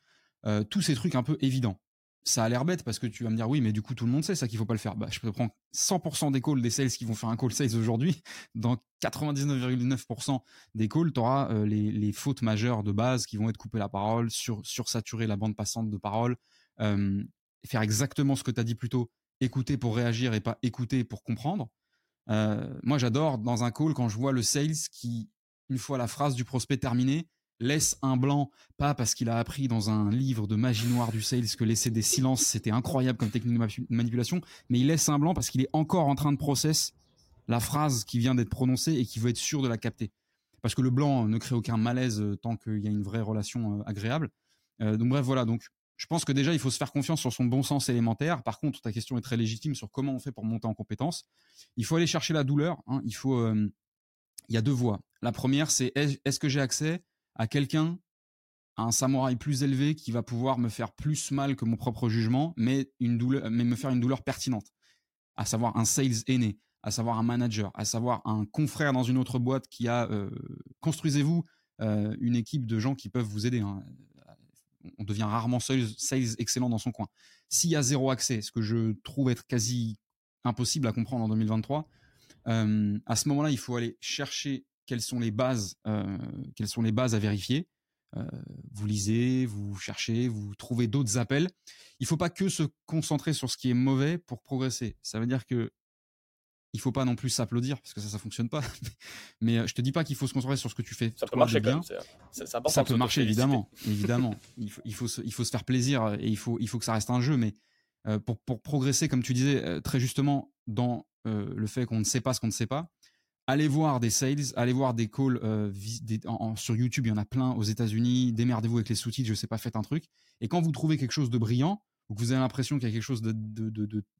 tous ces trucs un peu évidents ça a l'air bête parce que tu vas me dire oui, mais du coup tout le monde sait ça qu'il faut pas le faire. Bah, je peux prendre 100% des calls des sales qui vont faire un call sales aujourd'hui. Dans 99,9% des calls, tu auras euh, les, fautes majeures de base qui vont être couper la parole, sur, sursaturer la bande passante de parole, euh, faire exactement ce que tu as dit plus tôt, écouter pour réagir et pas écouter pour comprendre. Euh, moi, j'adore dans un call quand je vois le sales qui, une fois la phrase du prospect terminée, laisse un blanc, pas parce qu'il a appris dans un livre de magie noire du sales que laisser des silences c'était incroyable comme technique de manipulation, mais il laisse un blanc parce qu'il est encore en train de process la phrase qui vient d'être prononcée et qui veut être sûr de la capter. Parce que le blanc ne crée aucun malaise euh, tant qu'il y a une vraie relation euh, agréable. Euh, donc bref, voilà. Donc je pense que déjà il faut se faire confiance sur son bon sens élémentaire. Par contre, ta question est très légitime sur comment on fait pour monter en compétence. Il faut aller chercher la douleur. Hein. Il faut. il y a deux voies. La première, c'est est-ce que j'ai accès à quelqu'un, à un samouraï plus élevé qui va pouvoir me faire plus mal que mon propre jugement, mais, une douleur, mais me faire une douleur pertinente. À savoir un sales aîné, à savoir un manager, à savoir un confrère dans une autre boîte qui a. Euh, construisez-vous euh, une équipe de gens qui peuvent vous aider. Hein. On devient rarement sales, sales excellent dans son coin. S'il y a zéro accès, ce que je trouve être quasi impossible à comprendre en 2023, euh, à ce moment-là, il faut aller chercher quelles sont les bases, euh, quelles sont les bases à vérifier. Euh, vous lisez, vous cherchez, vous trouvez d'autres appels. Il faut pas que se concentrer sur ce qui est mauvais pour progresser. Ça veut dire que il faut pas non plus s'applaudir parce que ça ça fonctionne pas. Mais euh, je te dis pas qu'il faut se concentrer sur ce que tu fais. Ça peut marcher bien. Ça, ça peut marcher évidemment, évidemment. Il faut, il faut se, il faut se faire plaisir et il faut il faut que ça reste un jeu. Mais pour pour progresser, comme tu disais très justement dans le fait qu'on ne sait pas ce qu'on ne sait pas, allez voir des sales, allez voir des calls euh, sur YouTube, il y en a plein aux États-Unis. Démerdez-vous avec les sous-titres, je sais pas, faites un truc. Et quand vous trouvez quelque chose de brillant, ou que vous avez l'impression qu'il y a quelque chose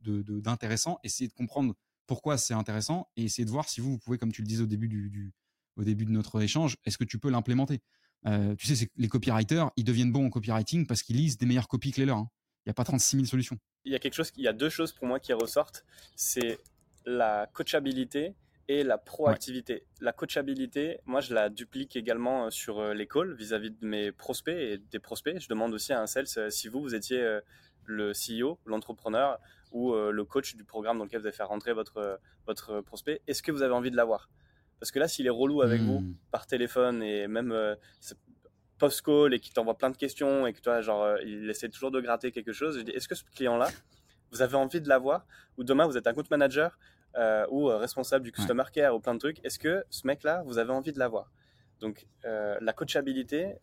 d'intéressant, essayez de comprendre pourquoi c'est intéressant et essayez de voir si vous, vous pouvez, comme tu le disais au début du, au début de notre échange, est-ce que tu peux l'implémenter? Euh, Tu sais, les copywriters, ils deviennent bons en copywriting parce qu'ils lisent des meilleures copies que les leurs. Hein. Il n'y a pas 36 000 solutions. Il y a quelque chose, il y a deux choses pour moi qui ressortent. C'est la coachabilité et la proactivité. La coachabilité, moi je la duplique également euh, sur euh, les calls vis-à-vis de mes prospects et des prospects. Je demande aussi à un sales euh, si vous, vous étiez le CEO, l'entrepreneur ou le coach du programme dans lequel vous allez faire rentrer votre, votre prospect, est-ce que vous avez envie de l'avoir? Parce que là, s'il est relou avec vous hmm. par téléphone et même post-call et qu'il t'envoie plein de questions et que toi, genre, il essaie toujours de gratter quelque chose, je dis, est-ce que ce client-là, vous avez envie de l'avoir? Ou demain, vous êtes un compte manager euh, ou euh, responsable du customer care ou plein de trucs, est-ce que ce mec-là, vous avez envie de l'avoir? Donc euh, la coachabilité,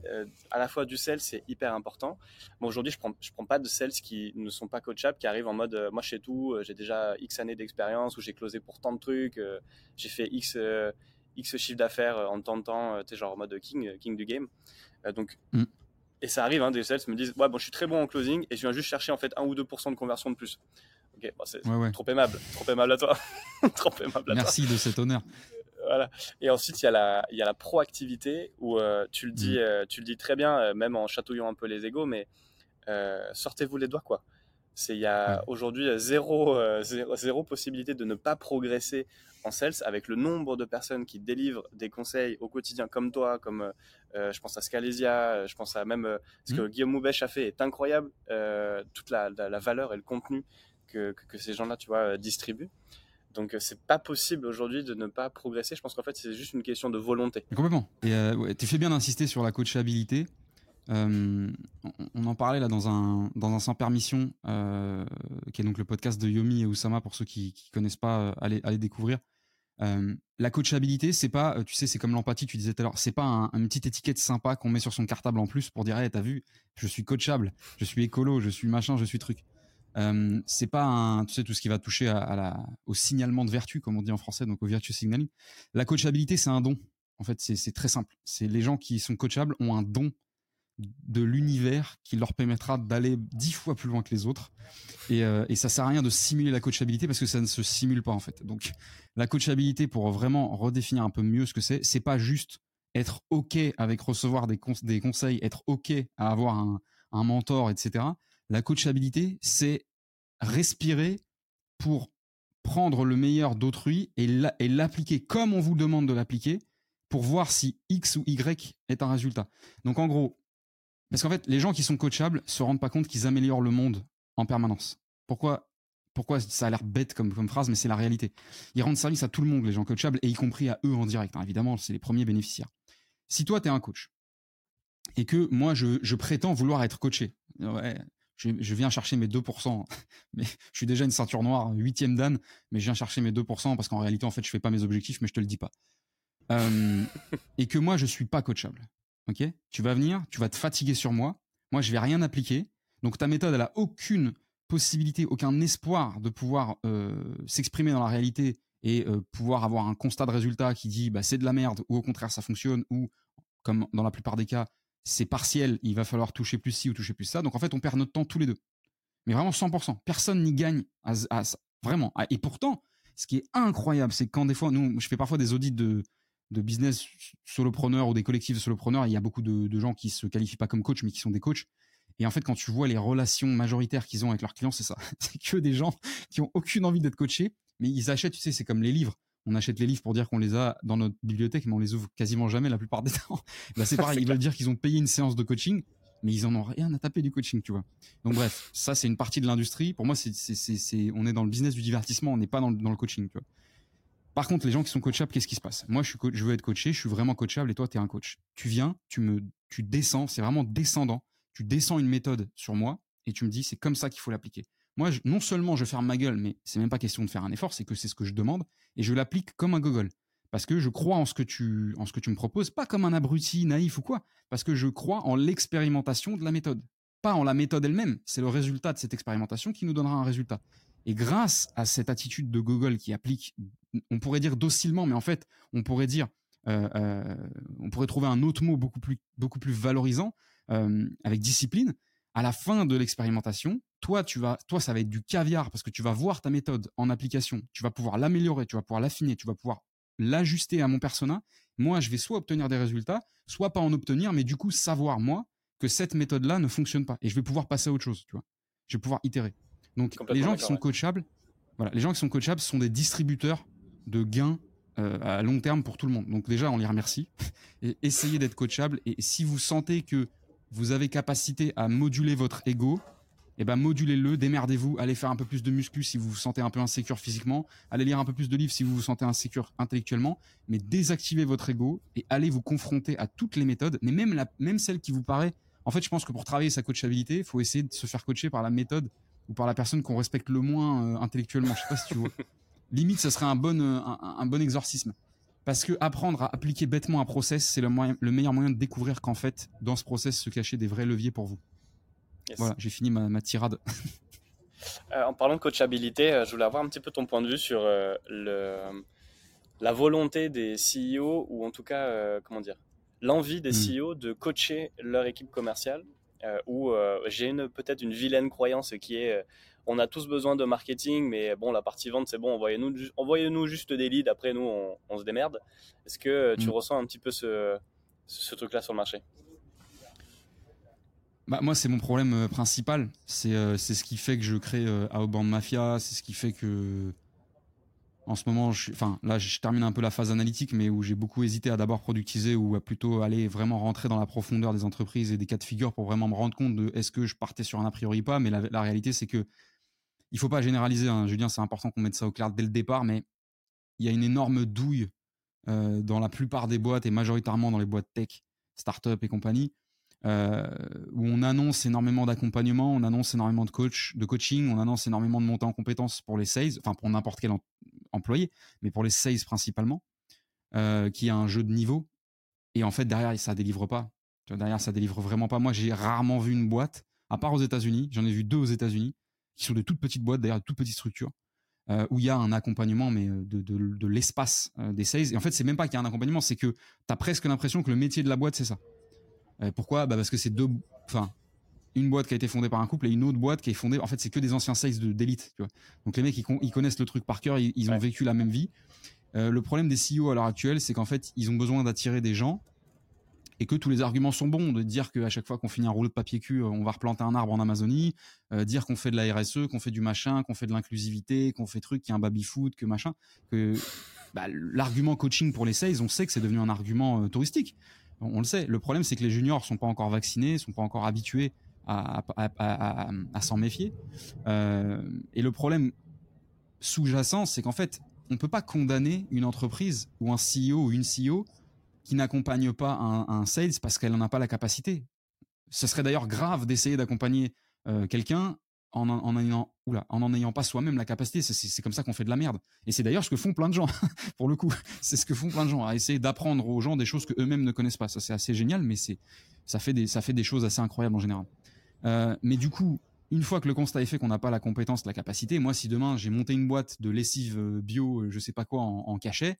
à la fois du sales, c'est hyper important. Bon, aujourd'hui, je prends, je prends pas de sales qui ne sont pas coachables, qui arrivent en mode, moi je sais tout, j'ai déjà X années d'expérience, ou j'ai closé pour tant de trucs, j'ai fait X, X chiffre d'affaires en tant de temps, tu sais, genre en mode king, king du game. donc, mm. et ça arrive, hein, des sales me disent, ouais, bon, je suis très bon en closing et je viens juste chercher en fait 1 ou 2% de conversion de plus. Ok, c'est trop aimable, trop aimable à toi. trop aimable à Merci de cet honneur. Voilà. Et ensuite, il y a la, il y a la proactivité où euh, tu, le dis, mm. euh, tu le dis très bien, euh, même en chatouillant un peu les égaux, mais sortez-vous les doigts, quoi. Il y a aujourd'hui zéro, zéro, zéro, possibilité de ne pas progresser en sales avec le nombre de personnes qui délivrent des conseils au quotidien comme toi, comme je pense à Scalesia, je pense à même ce mm. que Guillaume Moubèche a fait est incroyable. toute la, la, valeur et le contenu que, ces gens-là, tu vois, euh, distribuent. Donc euh, c'est pas possible aujourd'hui de ne pas progresser. Je pense qu'en fait c'est juste une question de volonté. Complètement. Et euh, tu fais bien d'insister sur la coachabilité. on, en parlait là dans un dans un sans permission, qui est donc le podcast de Yomi et Oussama pour ceux qui qui connaissent pas, allez allez découvrir. la coachabilité, c'est pas, tu sais, c'est comme l'empathie, tu disais tout à l'heure, c'est pas un, une petite étiquette sympa qu'on met sur son cartable en plus pour dire, hey, t'as vu, je suis coachable, je suis écolo, je suis machin, je suis truc. Euh, c'est pas un, tu sais, tout ce qui va toucher au signalement de vertu, comme on dit en français, donc au virtue signaling. La coachabilité, c'est un don. En fait, c'est très simple. C'est les gens qui sont coachables ont un don de l'univers qui leur permettra d'aller dix fois plus loin que les autres. Et, euh, et ça sert à rien de simuler la coachabilité parce que ça ne se simule pas en fait. Donc la coachabilité, pour vraiment redéfinir un peu mieux ce que c'est, c'est pas juste être ok avec recevoir des, conseils, être ok à avoir un mentor, etc. La coachabilité, c'est respirer pour prendre le meilleur d'autrui et l'appliquer comme on vous demande de l'appliquer pour voir si X ou Y est un résultat. Donc en gros, parce qu'en fait, les gens qui sont coachables se rendent pas compte qu'ils améliorent le monde en permanence. Pourquoi pourquoi ça a l'air bête comme, phrase, mais c'est la réalité. Ils rendent service à tout le monde, les gens coachables, et y compris à eux en direct. Hein. Évidemment, c'est les premiers bénéficiaires. Si toi, tu es un coach, et que moi, je, prétends vouloir être coaché, ouais, je, viens chercher mes 2%, mais je suis déjà une ceinture noire, huitième dan, mais je viens chercher mes 2% parce qu'en réalité, en fait, je fais pas mes objectifs, mais je te le dis pas. Euh, et que moi, je suis pas coachable. Ok? Tu vas venir, tu vas te fatiguer sur moi. Moi, je vais rien appliquer. Donc ta méthode, elle a aucune possibilité, aucun espoir de pouvoir euh, s'exprimer dans la réalité et euh, pouvoir avoir un constat de résultat qui dit bah, c'est de la merde ou au contraire ça fonctionne ou comme dans la plupart des cas c'est partiel, il va falloir toucher plus ci ou toucher plus ça. Donc en fait on perd notre temps tous les deux. Mais vraiment 100%. Personne n'y gagne à, Vraiment. Ah, et pourtant, ce qui est incroyable, c'est quand des fois, nous, je fais parfois des audits de, de business solopreneurs ou des collectifs de solopreneurs, il y a beaucoup de, de gens qui se qualifient pas comme coach, mais qui sont des coachs. Et en fait, quand tu vois les relations majoritaires qu'ils ont avec leurs clients, c'est ça. c'est que des gens qui ont aucune envie d'être coachés, mais ils achètent, tu sais, c'est comme les livres. On achète les livres pour dire qu'on les a dans notre bibliothèque, mais on les ouvre quasiment jamais la plupart des temps. Bah, c'est pareil, ils veulent dire qu'ils ont payé une séance de coaching, mais ils en ont rien à taper du coaching, tu vois. Donc bref, ça c'est une partie de l'industrie. Pour moi, c'est, c'est, c'est, on est dans le business du divertissement, on n'est pas dans le, dans le coaching, tu vois. Par contre, les gens qui sont coachables, qu'est-ce qui se passe? Moi, je, suis je veux être coaché, je suis vraiment coachable, et toi, tu es un coach. Tu viens, tu me, tu descends, c'est vraiment descendant tu descends une méthode sur moi et tu me dis c'est comme ça qu'il faut l'appliquer. Moi, non seulement je ferme ma gueule, mais c'est même pas question de faire un effort, c'est que c'est ce que je demande et je l'applique comme un gogol. Parce que je crois en ce que tu, me proposes, pas comme un abruti naïf ou quoi, parce que je crois en l'expérimentation de la méthode, pas en la méthode elle-même. C'est le résultat de cette expérimentation qui nous donnera un résultat. Et grâce à cette attitude de gogol qui applique, on pourrait dire docilement, mais en fait, on pourrait dire, euh, euh, on pourrait trouver un autre mot beaucoup plus, beaucoup plus valorisant, euh, avec discipline, à la fin de l'expérimentation, toi, tu vas, toi, ça va être du caviar parce que tu vas voir ta méthode en application, tu vas pouvoir l'améliorer, tu vas pouvoir l'affiner, tu vas pouvoir l'ajuster à mon persona. Moi, je vais soit obtenir des résultats, soit pas en obtenir, mais du coup savoir moi que cette méthode-là ne fonctionne pas et je vais pouvoir passer à autre chose, tu vois. Je vais pouvoir itérer. Donc les gens qui sont coachables, voilà, les gens qui sont coachables sont des distributeurs de gains euh, à long terme pour tout le monde. Donc déjà, on les remercie. Et essayez d'être coachable. Et si vous sentez que vous avez capacité à moduler votre ego, et eh ben modulez-le, démerdez-vous, allez faire un peu plus de muscu si vous vous sentez un peu insécure physiquement, allez lire un peu plus de livres si vous vous sentez insécure intellectuellement, mais désactivez votre ego et allez vous confronter à toutes les méthodes, mais même la, même celle qui vous paraît. En fait, je pense que pour travailler sa coachabilité, il faut essayer de se faire coacher par la méthode ou par la personne qu'on respecte le moins euh, intellectuellement. Je sais pas si tu vois. Limite, ce serait un bon, euh, un bon exorcisme. Parce que apprendre à appliquer bêtement un process, c'est le, le meilleur moyen de découvrir qu'en fait, dans ce process se cachaient des vrais leviers pour vous. Voilà, j'ai fini ma, tirade. Euh, en parlant de coachabilité, euh, je voulais avoir un petit peu ton point de vue sur euh, le, la volonté des CEO, ou en tout cas, comment dire, l'envie des hmm. CEO de coacher leur équipe commerciale, où j'ai peut-être une vilaine croyance qui est on a tous besoin de marketing, mais bon, la partie vente, c'est bon, envoyez-nous envoyez juste des leads, après nous, on, se démerde. Est-ce que tu mm. ressens un petit peu ce, ce truc-là sur le marché? Bah, moi, c'est mon problème euh, principal. Euh, c'est ce qui fait que je crée euh, Outbound Mafia. C'est ce qui fait que, en ce moment, je, enfin, là, je termine un peu la phase analytique, mais où j'ai beaucoup hésité à d'abord productiser ou à plutôt aller vraiment rentrer dans la profondeur des entreprises et des cas de figure pour vraiment me rendre compte de est-ce que je partais sur un a priori pas. Mais la, réalité, c'est que il faut pas généraliser, hein, Julien, c'est important qu'on mette ça au clair dès le départ, mais il y a une énorme douille euh, dans la plupart des boîtes et majoritairement dans les boîtes tech, start-up et compagnie, euh, où on annonce énormément d'accompagnement, on annonce énormément de coach, de coaching, on annonce énormément de montée en compétences pour les sales, enfin pour n'importe quel employé, mais pour les sales principalement, euh, qui a un jeu de niveau. Et en fait, derrière, ça délivre pas. Derrière, ça délivre vraiment pas. Moi, j'ai rarement vu une boîte, à part aux États-Unis, j'en ai vu deux aux États-Unis, qui sont de toutes petites boîtes, d'ailleurs, de toutes petites structures, euh, où il y a un accompagnement, mais de, l'espace des sales. Et en fait, c'est même pas qu'il y a un accompagnement, c'est que tu as presque l'impression que le métier de la boîte, c'est ça. Euh, pourquoi? Bah Parce que c'est deux. Enfin, une boîte qui a été fondée par un couple et une autre boîte qui est fondée. En fait, c'est que des anciens sales d'élite. Tu vois. Donc les mecs, ils, ils, connaissent le truc par cœur, ils, ils ont vécu la même vie. le problème des CEO à l'heure actuelle, c'est qu'en fait, ils ont besoin d'attirer des gens et que tous les arguments sont bons, de dire qu'à chaque fois qu'on finit un rouleau de papier cul, on va replanter un arbre en Amazonie, euh, dire qu'on fait de la RSE, qu'on fait du machin, qu'on fait de l'inclusivité, qu'on fait truc, qu'il y a un baby-food, que machin, que bah, l'argument coaching pour les sales, on sait que c'est devenu un argument euh, touristique. On, le sait. Le problème, c'est que les juniors sont pas encore vaccinés, sont pas encore habitués à, s'en méfier. Euh, et le problème sous-jacent, c'est qu'en fait, on peut pas condamner une entreprise ou un CEO ou une CEO qui n'accompagne pas un, sales parce qu'elle n'en a pas la capacité. Ce serait d'ailleurs grave d'essayer d'accompagner euh, quelqu'un en en, ayant, en en pas soi-même la capacité. C'est comme ça qu'on fait de la merde. Et c'est d'ailleurs ce que font plein de gens, pour le coup. C'est ce que font plein de gens, à essayer d'apprendre aux gens des choses qu'eux-mêmes ne connaissent pas. Ça, c'est assez génial, mais ça fait, des, ça fait des choses assez incroyables en général. Euh, mais du coup, une fois que le constat est fait qu'on n'a pas la compétence, la capacité, moi, si demain j'ai monté une boîte de lessive euh, bio, je sais pas quoi, en, cachet,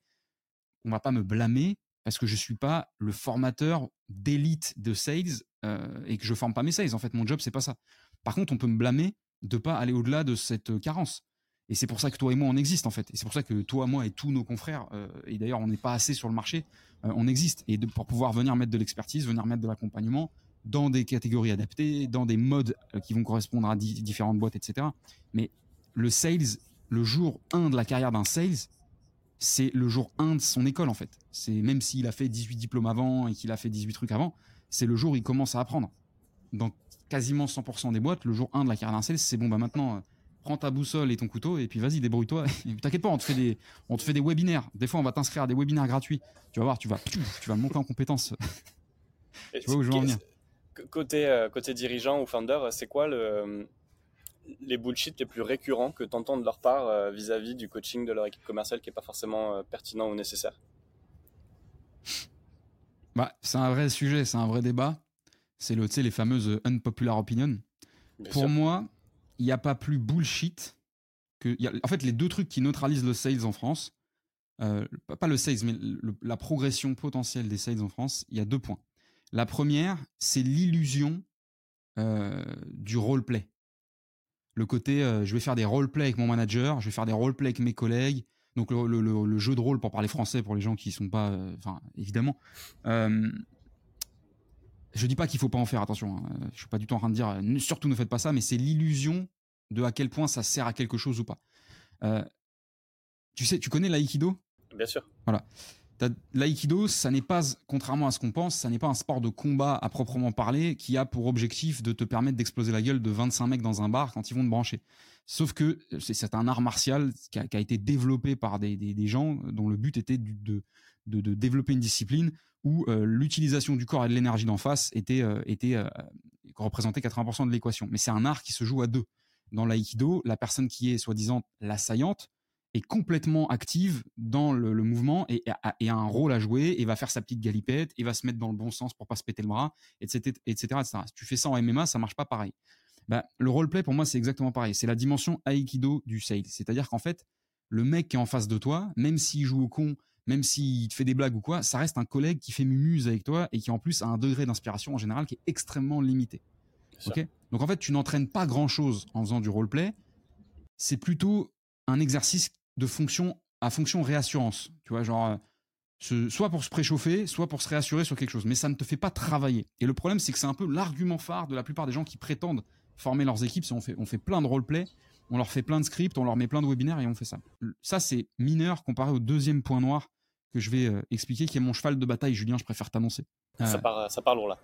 on va pas me blâmer parce que je suis pas le formateur d'élite de sales euh, et que je forme pas mes sales. En fait, mon job c'est pas ça. Par contre, on peut me blâmer de pas aller au-delà de cette euh, carence. Et c'est pour ça que toi et moi on existe en fait. Et c'est pour ça que toi, moi et tous nos confrères, euh, et d'ailleurs on n'est pas assez sur le marché, on existe. Et pour pouvoir venir mettre de l'expertise, venir mettre de l'accompagnement dans des catégories adaptées, dans des modes qui vont correspondre à différentes boîtes, etc. Mais le sales, le jour 1 de la carrière d'un sales, c'est le jour 1 de son école en fait. C'est même s'il a fait 18 diplômes avant et qu'il a fait 18 trucs avant, c'est le jour où il commence à apprendre. Dans quasiment 100% des boîtes, le jour 1 de la carrière c'est bon bah maintenant euh, prends ta boussole et ton couteau et puis vas-y débrouille-toi. T'inquiète pas, on te fait des on te fait des webinaires. Des fois on va t'inscrire à des webinaires gratuits. Tu vas voir, tu vas tu vas monter en compétences. tu vois où je veux en venir. Côté euh, côté dirigeant ou founder, c'est quoi le les bullshit les plus récurrents que tu entends de leur part euh, vis-à-vis du coaching de leur équipe commerciale qui n'est pas forcément euh, pertinent ou nécessaire? Bah, C'est un vrai sujet, c'est un vrai débat. C'est le, les fameuses unpopular opinions. Pour moi, il n'y a pas plus bullshit que. en fait, les deux trucs qui neutralisent le sales en France, euh, pas le sales, mais la progression potentielle des sales en France, il y a deux points. La première, c'est l'illusion du roleplay le côté euh, je vais faire des roleplay avec mon manager, je vais faire des roleplay avec mes collègues. Donc le, jeu de rôle pour parler français pour les gens qui sont pas, euh, enfin évidemment. Euh, je dis pas qu'il faut pas en faire attention. Hein. Je suis pas du tout en train de dire surtout ne faites pas ça, mais c'est l'illusion de à quel point ça sert à quelque chose ou pas. tu sais, tu connais l'aïkido? Bien sûr. Voilà. L'aïkido, ça n'est pas, contrairement à ce qu'on pense, ça n'est pas un sport de combat à proprement parler qui a pour objectif de te permettre d'exploser la gueule de 25 mecs dans un bar quand ils vont te brancher. Sauf que c'est un art martial qui a, été développé par des, gens dont le but était de, de, développer une discipline où euh, l'utilisation du corps et de l'énergie d'en face était, euh, était euh, représentait 80% de l'équation. Mais c'est un art qui se joue à deux. Dans l'aïkido, la personne qui est soi-disant l'assaillante est complètement active dans le, mouvement et, a, un rôle à jouer et va faire sa petite galipette et va se mettre dans le bon sens pour pas se péter le bras, etc., etc., Si tu fais ça en MMA, ça marche pas pareil. Bah, le roleplay, pour moi, c'est exactement pareil. C'est la dimension aikido du sale. C'est-à-dire qu'en fait, le mec qui est en face de toi, même s'il joue au con, même s'il te fait des blagues ou quoi, ça reste un collègue qui fait mumuse avec toi et qui en plus a un degré d'inspiration en général qui est extrêmement limité. Ok? Donc en fait, tu n'entraînes pas grand-chose en faisant du roleplay. C'est plutôt un exercice de fonction à fonction réassurance. Tu vois, genre, euh, soit pour se préchauffer, soit pour se réassurer sur quelque chose. Mais ça ne te fait pas travailler. Et le problème, c'est que c'est un peu l'argument phare de la plupart des gens qui prétendent former leurs équipes. On fait, on fait plein de roleplay, on leur fait plein de scripts, on leur met plein de webinaires et on fait ça. Ça, c'est mineur comparé au deuxième point noir que je vais euh, expliquer, qui est mon cheval de bataille. Julien, je préfère t'annoncer. ça, part, ça part lourd là.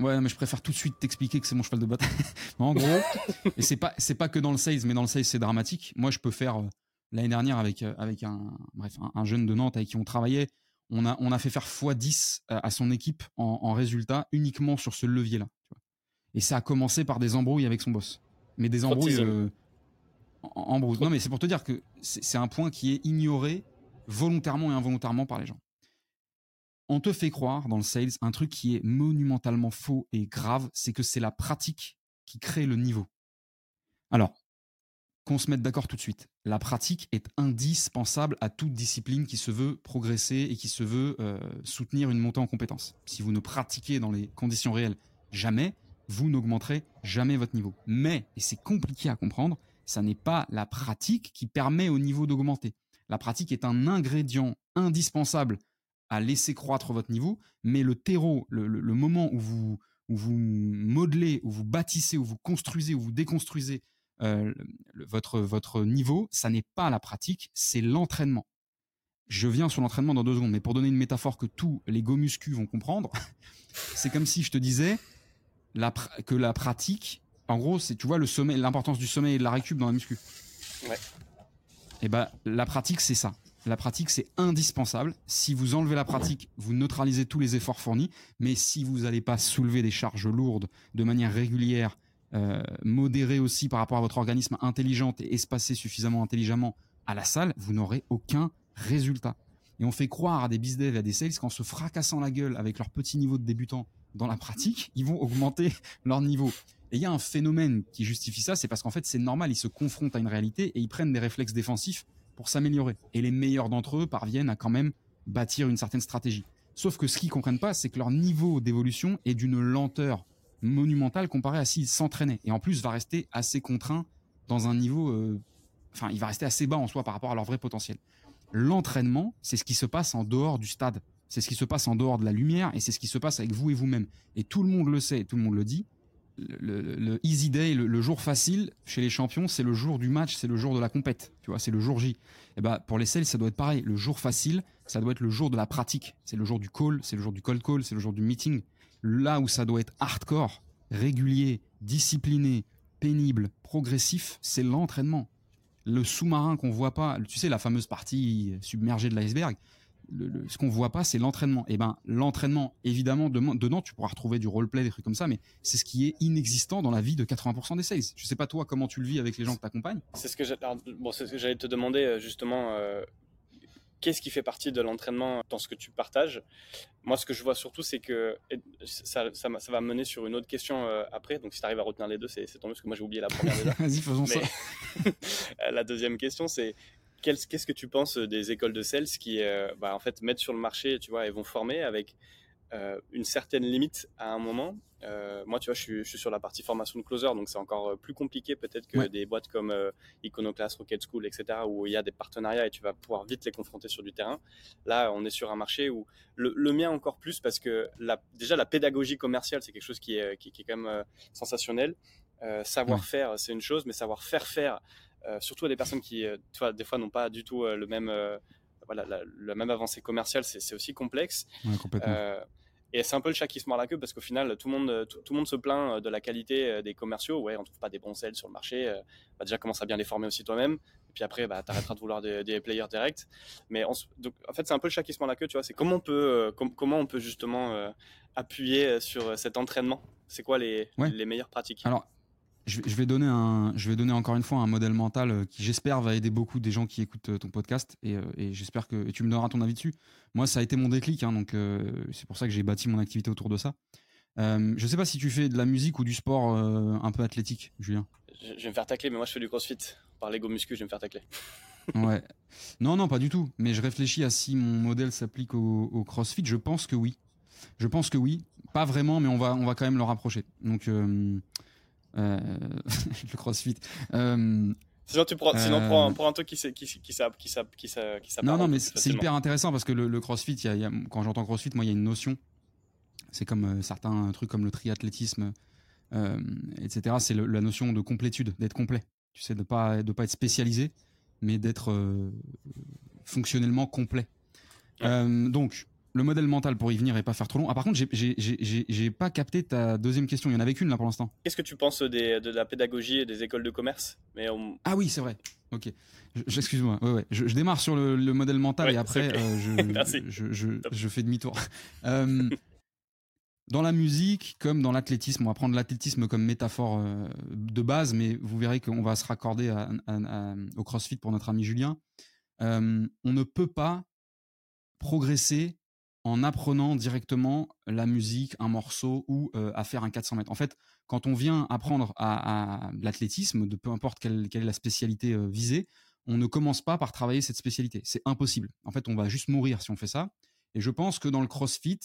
Ouais, mais je préfère tout de suite t'expliquer que c'est mon cheval de bataille. en gros, et c'est pas, c'est pas que dans le sales, mais dans le sales, c'est dramatique. Moi, je peux faire euh, l'année dernière avec, euh, avec un, bref, un, jeune de Nantes avec qui on travaillait. On a, on a fait faire x10 euh, à son équipe en, résultat uniquement sur ce levier-là. Et ça a commencé par des embrouilles avec son boss. Mais des embrouilles euh, en, brouille. Non, mais c'est pour te dire que c'est un point qui est ignoré volontairement et involontairement par les gens. On te fait croire dans le sales un truc qui est monumentalement faux et grave, c'est que c'est la pratique qui crée le niveau. Alors, qu'on se mette d'accord tout de suite. La pratique est indispensable à toute discipline qui se veut progresser et qui se veut euh, soutenir une montée en compétences. Si vous ne pratiquez dans les conditions réelles jamais, vous n'augmenterez jamais votre niveau. Mais, et c'est compliqué à comprendre, ça n'est pas la pratique qui permet au niveau d'augmenter. La pratique est un ingrédient indispensable à laisser croître votre niveau, mais le terreau, le, moment où vous, vous modelez, où vous bâtissez, où vous construisez, où vous déconstruisez euh, votre, votre niveau, ça n'est pas la pratique, c'est l'entraînement. Je viens sur l'entraînement dans deux secondes, mais pour donner une métaphore que tous les go muscu vont comprendre, c'est comme si je te disais que la pratique, en gros, c'est tu vois le sommet, l'importance du sommeil et de la récup dans la muscu. Eh ben la pratique c'est ça. La pratique c'est indispensable. Si vous enlevez la pratique, vous neutralisez tous les efforts fournis. Mais si vous n'allez pas soulever des charges lourdes de manière régulière, euh, modérée aussi par rapport à votre organisme, intelligente et espacée suffisamment intelligemment à la salle, vous n'aurez aucun résultat. Et on fait croire à des business et à des sales qu'en se fracassant la gueule avec leur petit niveau de débutant dans la pratique, ils vont augmenter leur niveau. Et il y a un phénomène qui justifie ça, c'est parce qu'en fait c'est normal, ils se confrontent à une réalité et ils prennent des réflexes défensifs pour s'améliorer. Et les meilleurs d'entre eux parviennent à quand même bâtir une certaine stratégie. Sauf que ce qu'ils comprennent pas, c'est que leur niveau d'évolution est d'une lenteur monumentale comparé à s'ils s'entraînaient. Et en plus va rester assez contraint dans un niveau, euh, enfin il va rester assez bas en soi par rapport à leur vrai potentiel. L'entraînement, c'est ce qui se passe en dehors du stade. C'est ce qui se passe en dehors de la lumière et c'est ce qui se passe avec vous et vous-même. Et tout le monde le sait, tout le monde le dit le, easy day, le, jour facile chez les champions, c'est le jour du match, c'est le jour de la compète, tu vois, c'est le jour J. Et eh bah ben, pour les sales, ça doit être pareil. Le jour facile, ça doit être le jour de la pratique, c'est le jour du call, c'est le jour du cold call, c'est le jour du meeting. Là où ça doit être hardcore, régulier, discipliné, pénible, progressif, c'est l'entraînement. Le sous-marin qu'on voit pas, tu sais la fameuse partie submergée de l'iceberg, ce qu'on voit pas, c'est l'entraînement. Et eh ben, l'entraînement, évidemment, dedans, tu pourras retrouver du roleplay, des trucs comme ça, mais c'est ce qui est inexistant dans la vie de 80% des sales. Je sais pas toi comment tu le vis avec les gens que tu accompagnes. C'est ce que j'allais te demander euh, justement. Euh, qu'est-ce qui fait partie de l'entraînement dans ce que tu partages? Moi, ce que je vois surtout, c'est que ça, va mener sur une autre question euh, après. Donc, si tu arrives à retenir les deux, c'est tant mieux parce que moi, j'ai oublié la première déjà. Vas-y, faisons ça. la deuxième question, c'est qu'est-ce que tu penses euh, des écoles de sales qui euh, bah, en fait mettent sur le marché tu vois et vont former avec euh, une certaine limite à un moment? Moi tu vois je suis, je suis, sur la partie formation de closer donc c'est encore plus compliqué peut-être que des boîtes comme Iconoclast Rocket School etc où il y a des partenariats et tu vas pouvoir vite les confronter sur du terrain. Là on est sur un marché où le, mien encore plus parce que la, déjà la pédagogie commerciale c'est quelque chose qui est, qui, est quand même sensationnel. Savoir faire c'est une chose mais savoir faire faire euh, surtout à des personnes qui, euh, tu vois, des fois n'ont pas du tout euh, le même, voilà, la, même avancée commerciale, c'est aussi complexe. Et c'est un peu le chat qui se mord la queue parce qu'au final, tout le, monde, tout, le monde se plaint de la qualité des commerciaux. Ouais, on trouve pas des bons sales sur le marché. Bah déjà, commence à bien les former aussi toi-même. Et puis après, bah, tu arrêteras de vouloir des, players directs. Mais en fait, c'est un peu le chat qui se mord la queue. Tu vois, c'est comment on peut, comment on peut justement appuyer sur cet entraînement? C'est quoi les, les meilleures pratiques? Alors, je, vais donner un, je vais donner encore une fois un modèle mental euh, qui j'espère va aider beaucoup des gens qui écoutent euh, ton podcast et, euh, et j'espère que tu me donneras ton avis dessus. Moi, ça a été mon déclic, hein, donc c'est pour ça que j'ai bâti mon activité autour de ça. Euh, je sais pas si tu fais de la musique ou du sport un peu athlétique, Julien. Je, vais me faire tacler, mais moi je fais du crossfit. Par l'ego muscu, je vais me faire tacler. ouais. Non, non, pas du tout. Mais je réfléchis à si mon modèle s'applique au, crossfit. Je pense que oui. Je pense que oui. Pas vraiment, mais on va, on va quand même le rapprocher. Donc, euh, le crossfit. Euh, sinon, tu prends, sinon prends, prends, un truc qui qui qui qui, qui, qui, Non, non, mais c'est hyper intéressant parce que le, crossfit, y a, quand j'entends crossfit, moi, il y a une notion. C'est comme euh, certains trucs comme le triathlétisme, etc. C'est la notion de complétude, d'être complet. Tu sais, de pas de pas être spécialisé, mais d'être fonctionnellement complet. donc, le modèle mental pour y venir et pas faire trop long. Ah, par contre, j'ai pas capté ta deuxième question. Il y en avait qu'une là pour l'instant. Qu'est-ce que tu penses de la pédagogie et des écoles de commerce? Mais Ah oui, c'est vrai. Ok. Excuse-moi. Ouais, ouais. Je, démarre sur le, modèle mental et après euh, je, je, fais demi-tour. Euh, dans la musique, comme dans l'athlétisme, on va prendre l'athlétisme comme métaphore euh, de base, mais vous verrez qu'on va se raccorder au CrossFit pour notre ami Julien. on ne peut pas progresser en apprenant directement la musique, un morceau ou euh, à faire un 400 mètres. En fait, quand on vient apprendre à, l'athlétisme, de peu importe quelle, est la spécialité euh, visée, on ne commence pas par travailler cette spécialité. C'est impossible. En fait, on va juste mourir si on fait ça. Et je pense que dans le CrossFit,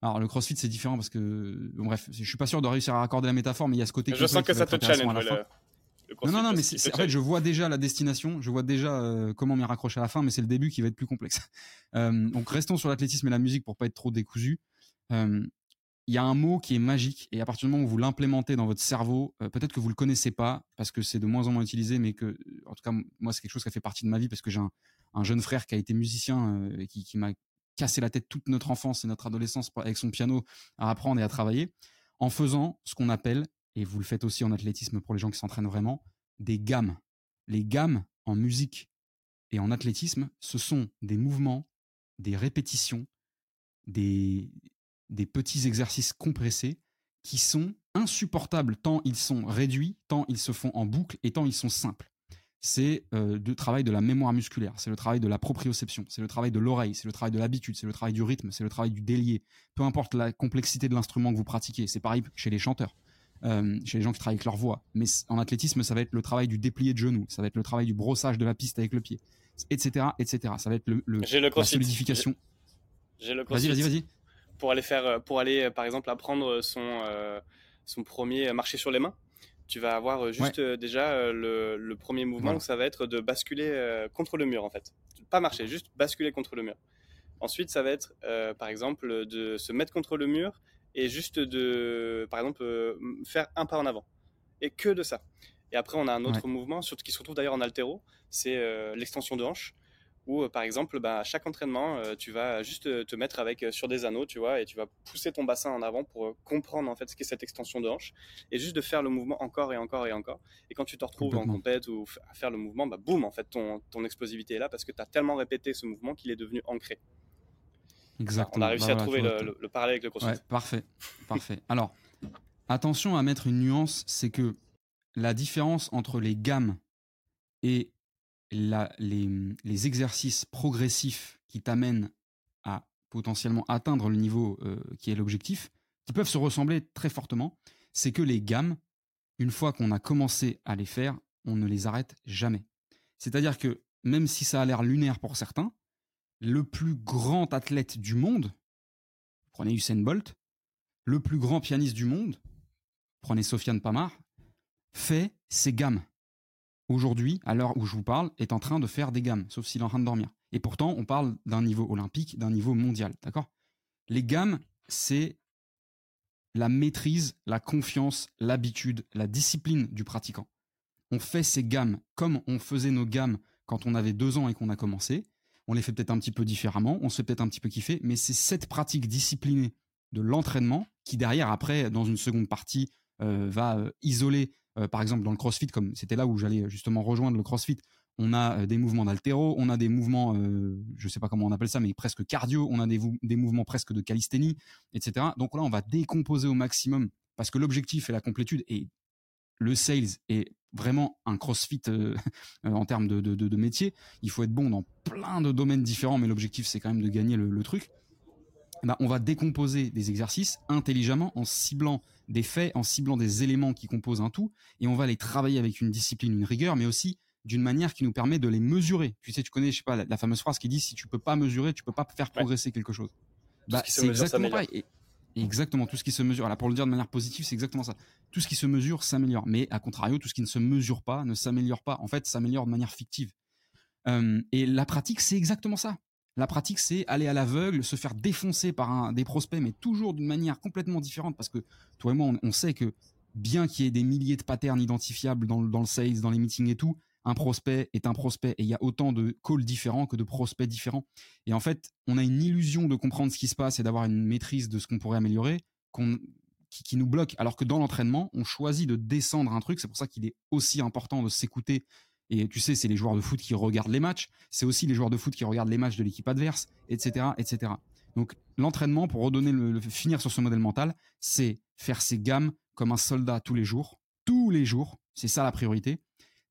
alors le CrossFit c'est différent parce que bon, bref, je suis pas sûr de réussir à raccorder la métaphore, mais il y a ce côté. Je sens que ça te challenge. Non, non, non, mais en fait, je vois déjà la destination, je vois déjà euh, comment m'y raccrocher à la fin, mais c'est le début qui va être plus complexe. Euh, donc, restons sur l'athlétisme et la musique pour pas être trop décousu. Euh, il y a un mot qui est magique et à partir du moment où vous l'implémentez dans votre cerveau, peut-être que vous le connaissez pas parce que c'est de moins en moins utilisé, mais que, en tout cas, moi, c'est quelque chose qui a fait partie de ma vie parce que j'ai un, jeune frère qui a été musicien et qui, qui m'a cassé la tête toute notre enfance et notre adolescence avec son piano à apprendre et à travailler en faisant ce qu'on appelle et vous le faites aussi en athlétisme pour les gens qui s'entraînent vraiment, des gammes. Les gammes en musique et en athlétisme, ce sont des mouvements, des répétitions, des, petits exercices compressés qui sont insupportables tant ils sont réduits, tant ils se font en boucle et tant ils sont simples. C'est euh, le travail de la mémoire musculaire, c'est le travail de la proprioception, c'est le travail de l'oreille, c'est le travail de l'habitude, c'est le travail du rythme, c'est le travail du délié. Peu importe la complexité de l'instrument que vous pratiquez, c'est pareil chez les chanteurs. Euh, chez les gens qui travaillent avec leur voix. Mais en athlétisme, ça va être le travail du déplié de genou, ça va être le travail du brossage de la piste avec le pied, etc., etc. Ça va être le, le, le la solidification. J'ai le Vas-y, vas-y, vas-y. Pour aller faire, euh, pour aller, euh, par exemple, apprendre son son premier marché sur les mains. Tu vas avoir juste déjà le, le, premier mouvement ça va être de basculer contre le mur en fait. Pas marcher, juste basculer contre le mur. Ensuite, ça va être, par exemple, de se mettre contre le mur et juste de, par exemple, euh, faire un pas en avant. Et que de ça. Et après, on a un autre mouvement, surtout, qui se retrouve d'ailleurs en altéro, c'est euh, l'extension de hanche, où euh, par exemple, bah, à chaque entraînement, tu vas juste te mettre avec sur des anneaux, tu vois, et tu vas pousser ton bassin en avant pour comprendre en fait ce qu'est cette extension de hanche, et juste de faire le mouvement encore et encore et encore. Et quand tu te retrouves en compète ou à faire le mouvement, bah boum, en fait, ton, ton explosivité est là parce que tu as tellement répété ce mouvement qu'il est devenu ancré. Exactement. On a réussi bah à trouver le, parallèle avec le crossfit. parfait, parfait. Alors, attention à mettre une nuance, c'est que la différence entre les gammes et la, les, les, exercices progressifs qui t'amènent à potentiellement atteindre le niveau euh, qui est l'objectif, qui peuvent se ressembler très fortement, c'est que les gammes, une fois qu'on a commencé à les faire, on ne les arrête jamais. C'est-à-dire que même si ça a l'air lunaire pour certains, le plus grand athlète du monde, prenez Usain Bolt, le plus grand pianiste du monde, prenez Sofiane Pamar, fait ses gammes. Aujourd'hui, à l'heure où je vous parle, est en train de faire des gammes, sauf s'il est en train de dormir. Et pourtant, on parle d'un niveau olympique, d'un niveau mondial, d'accord? Les gammes, c'est la maîtrise, la confiance, l'habitude, la discipline du pratiquant. On fait ces gammes comme on faisait nos gammes quand on avait deux ans et qu'on a commencé on les fait peut-être un petit peu différemment, on se fait peut-être un petit peu kiffer, mais c'est cette pratique disciplinée de l'entraînement qui derrière, après, dans une seconde partie, euh, va euh, isoler, euh, par exemple dans le CrossFit, comme c'était là où j'allais justement rejoindre le CrossFit, on a des mouvements d'altéro, on a des mouvements, je sais pas comment on appelle ça, mais presque cardio, on a des, des mouvements presque de calisthénie, etc. Donc là, on va décomposer au maximum parce que l'objectif est la complétude et le sales est vraiment un crossfit euh, en termes de, de, métier. Il faut être bon dans plein de domaines différents, mais l'objectif c'est quand même de gagner le, truc. Bah, on va décomposer des exercices intelligemment en ciblant des faits, en ciblant des éléments qui composent un tout, et on va les travailler avec une discipline, une rigueur, mais aussi d'une manière qui nous permet de les mesurer. Tu sais, tu connais, je sais pas, la, fameuse phrase qui dit si tu peux pas mesurer, tu peux pas faire progresser quelque chose. Bah, c'est exactement pareil. Exactement, tout ce qui se mesure. Alors pour le dire de manière positive, c'est exactement ça. Tout ce qui se mesure s'améliore. Mais à contrario, tout ce qui ne se mesure pas ne s'améliore pas. En fait, s'améliore de manière fictive. Euh, et la pratique, c'est exactement ça. La pratique, c'est aller à l'aveugle, se faire défoncer par des prospects, mais toujours d'une manière complètement différente. Parce que toi et moi, on, sait que bien qu'il y ait des milliers de patterns identifiables dans, dans le sales, dans les meetings et tout, un prospect est un prospect et il y a autant de calls différents que de prospects différents. Et en fait, on a une illusion de comprendre ce qui se passe et d'avoir une maîtrise de ce qu'on pourrait améliorer qui, nous bloque. Alors que dans l'entraînement, on choisit de descendre un truc. C'est pour ça qu'il est aussi important de s'écouter. Et tu sais, c'est les joueurs de foot qui regardent les matchs. C'est aussi les joueurs de foot qui regardent les matchs de l'équipe adverse, etc., etc. Donc l'entraînement, pour redonner le, finir sur ce modèle mental, c'est faire ses gammes comme un soldat tous les jours, tous les jours. C'est ça la priorité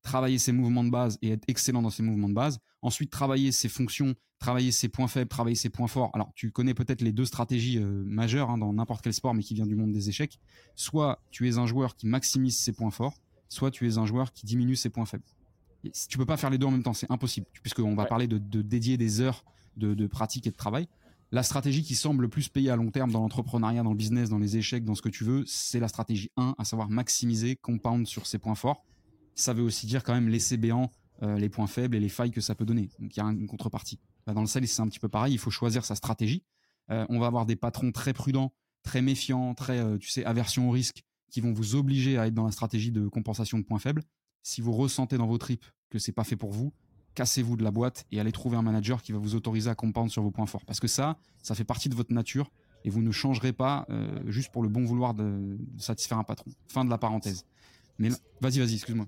travailler ses mouvements de base et être excellent dans ses mouvements de base. Ensuite, travailler ses fonctions, travailler ses points faibles, travailler ses points forts. Alors, tu connais peut-être les deux stratégies euh, majeures hein, dans n'importe quel sport, mais qui vient du monde des échecs. Soit tu es un joueur qui maximise ses points forts, soit tu es un joueur qui diminue ses points faibles. Et tu peux pas faire les deux en même temps, c'est impossible, puisqu'on va parler de, dédier des heures de, de pratique et de travail. La stratégie qui semble le plus payer à long terme dans l'entrepreneuriat, dans le business, dans les échecs, dans ce que tu veux, c'est la stratégie 1, à savoir maximiser, compound sur ses points forts ça veut aussi dire quand même laisser béant les points faibles et les failles que ça peut donner. Donc il y a une contrepartie. Bah, dans le sales, c'est un petit peu pareil. Il faut choisir sa stratégie. on va avoir des patrons très prudents, très méfiants, très, tu sais, aversion au risque, qui vont vous obliger à être dans la stratégie de compensation de points faibles. Si vous ressentez dans vos tripes que c'est pas fait pour vous, cassez-vous de la boîte et allez trouver un manager qui va vous autoriser à comprendre sur vos points forts. Parce que ça, ça fait partie de votre nature et vous ne changerez pas euh, juste pour le bon vouloir de, satisfaire un patron. Fin de la parenthèse. Mais vas-y, vas-y, excuse-moi.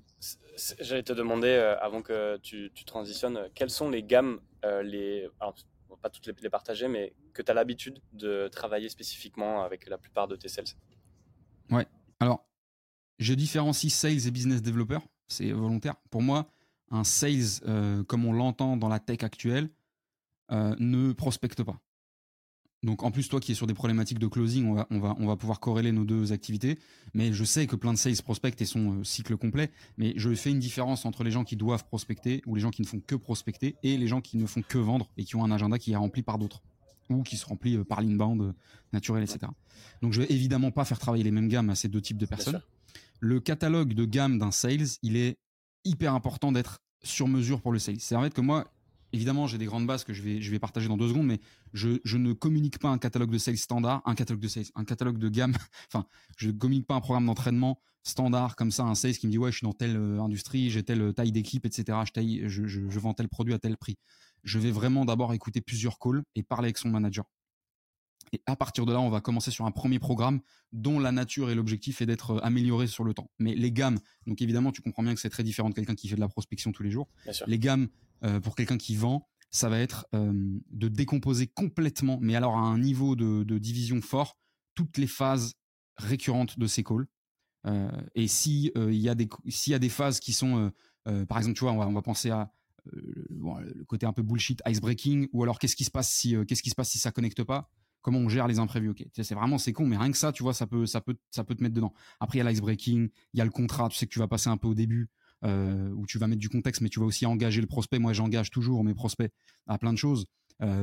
J'allais te demander, euh, avant que tu, transitionnes, quelles sont les gammes, euh, les, alors, pas toutes les, les partager, mais que tu as l'habitude de travailler spécifiquement avec la plupart de tes sales? Ouais, alors, je différencie sales et business developer, c'est volontaire. Pour moi, un sales, euh, comme on l'entend dans la tech actuelle, euh, ne prospecte pas. Donc en plus, toi qui es sur des problématiques de closing, on va, on va, on va pouvoir corréler nos deux activités. Mais je sais que plein de sales prospectent et sont euh, cycle complet. Mais je fais une différence entre les gens qui doivent prospecter ou les gens qui ne font que prospecter et les gens qui ne font que vendre et qui ont un agenda qui est rempli par d'autres ou qui se remplit euh, par l'inbound euh, naturel, etc. Donc je vais évidemment pas faire travailler les mêmes gammes à ces deux types de personnes. Le catalogue de gamme d'un sales, il est hyper important d'être sur mesure pour le sales. C'est en fait que moi, évidemment, j'ai des grandes bases que je vais, je vais partager dans deux secondes, mais je, je ne communique pas un catalogue de sales standard, un catalogue de sales, un catalogue de gamme. enfin, je ne communique pas un programme d'entraînement standard comme ça, un sales qui me dit ouais, je suis dans telle euh, industrie, j'ai telle taille d'équipe, etc. Je, je, je, vends tel produit à tel prix je vais vraiment d'abord écouter plusieurs calls et parler avec son manager. Et à partir de là, on va commencer sur un premier programme dont la nature et l'objectif est d'être euh, amélioré sur le temps. Mais les gammes, donc évidemment, tu comprends bien que c'est très différent de quelqu'un qui fait de la prospection tous les jours. Les gammes, euh, pour quelqu'un qui vend, ça va être euh, de décomposer complètement, mais alors à un niveau de, division fort, toutes les phases récurrentes de ces calls. et si il y s'il y a des phases qui sont, par exemple, tu vois, on va penser à euh, le côté un peu bullshit, ice breaking, ou alors qu'est-ce qui se passe si euh, qu'est-ce qui se passe si ça connecte pas? Comment on gère les imprévus? Ok, c'est vraiment c'est con, mais rien que ça, tu vois, ça peut ça peut ça peut te mettre dedans. Après il y a l'ice breaking, il y a le contrat, tu sais que tu vas passer un peu au début. Euh, où tu vas mettre du contexte, mais tu vas aussi engager le prospect. Moi, j'engage toujours mes prospects à plein de choses.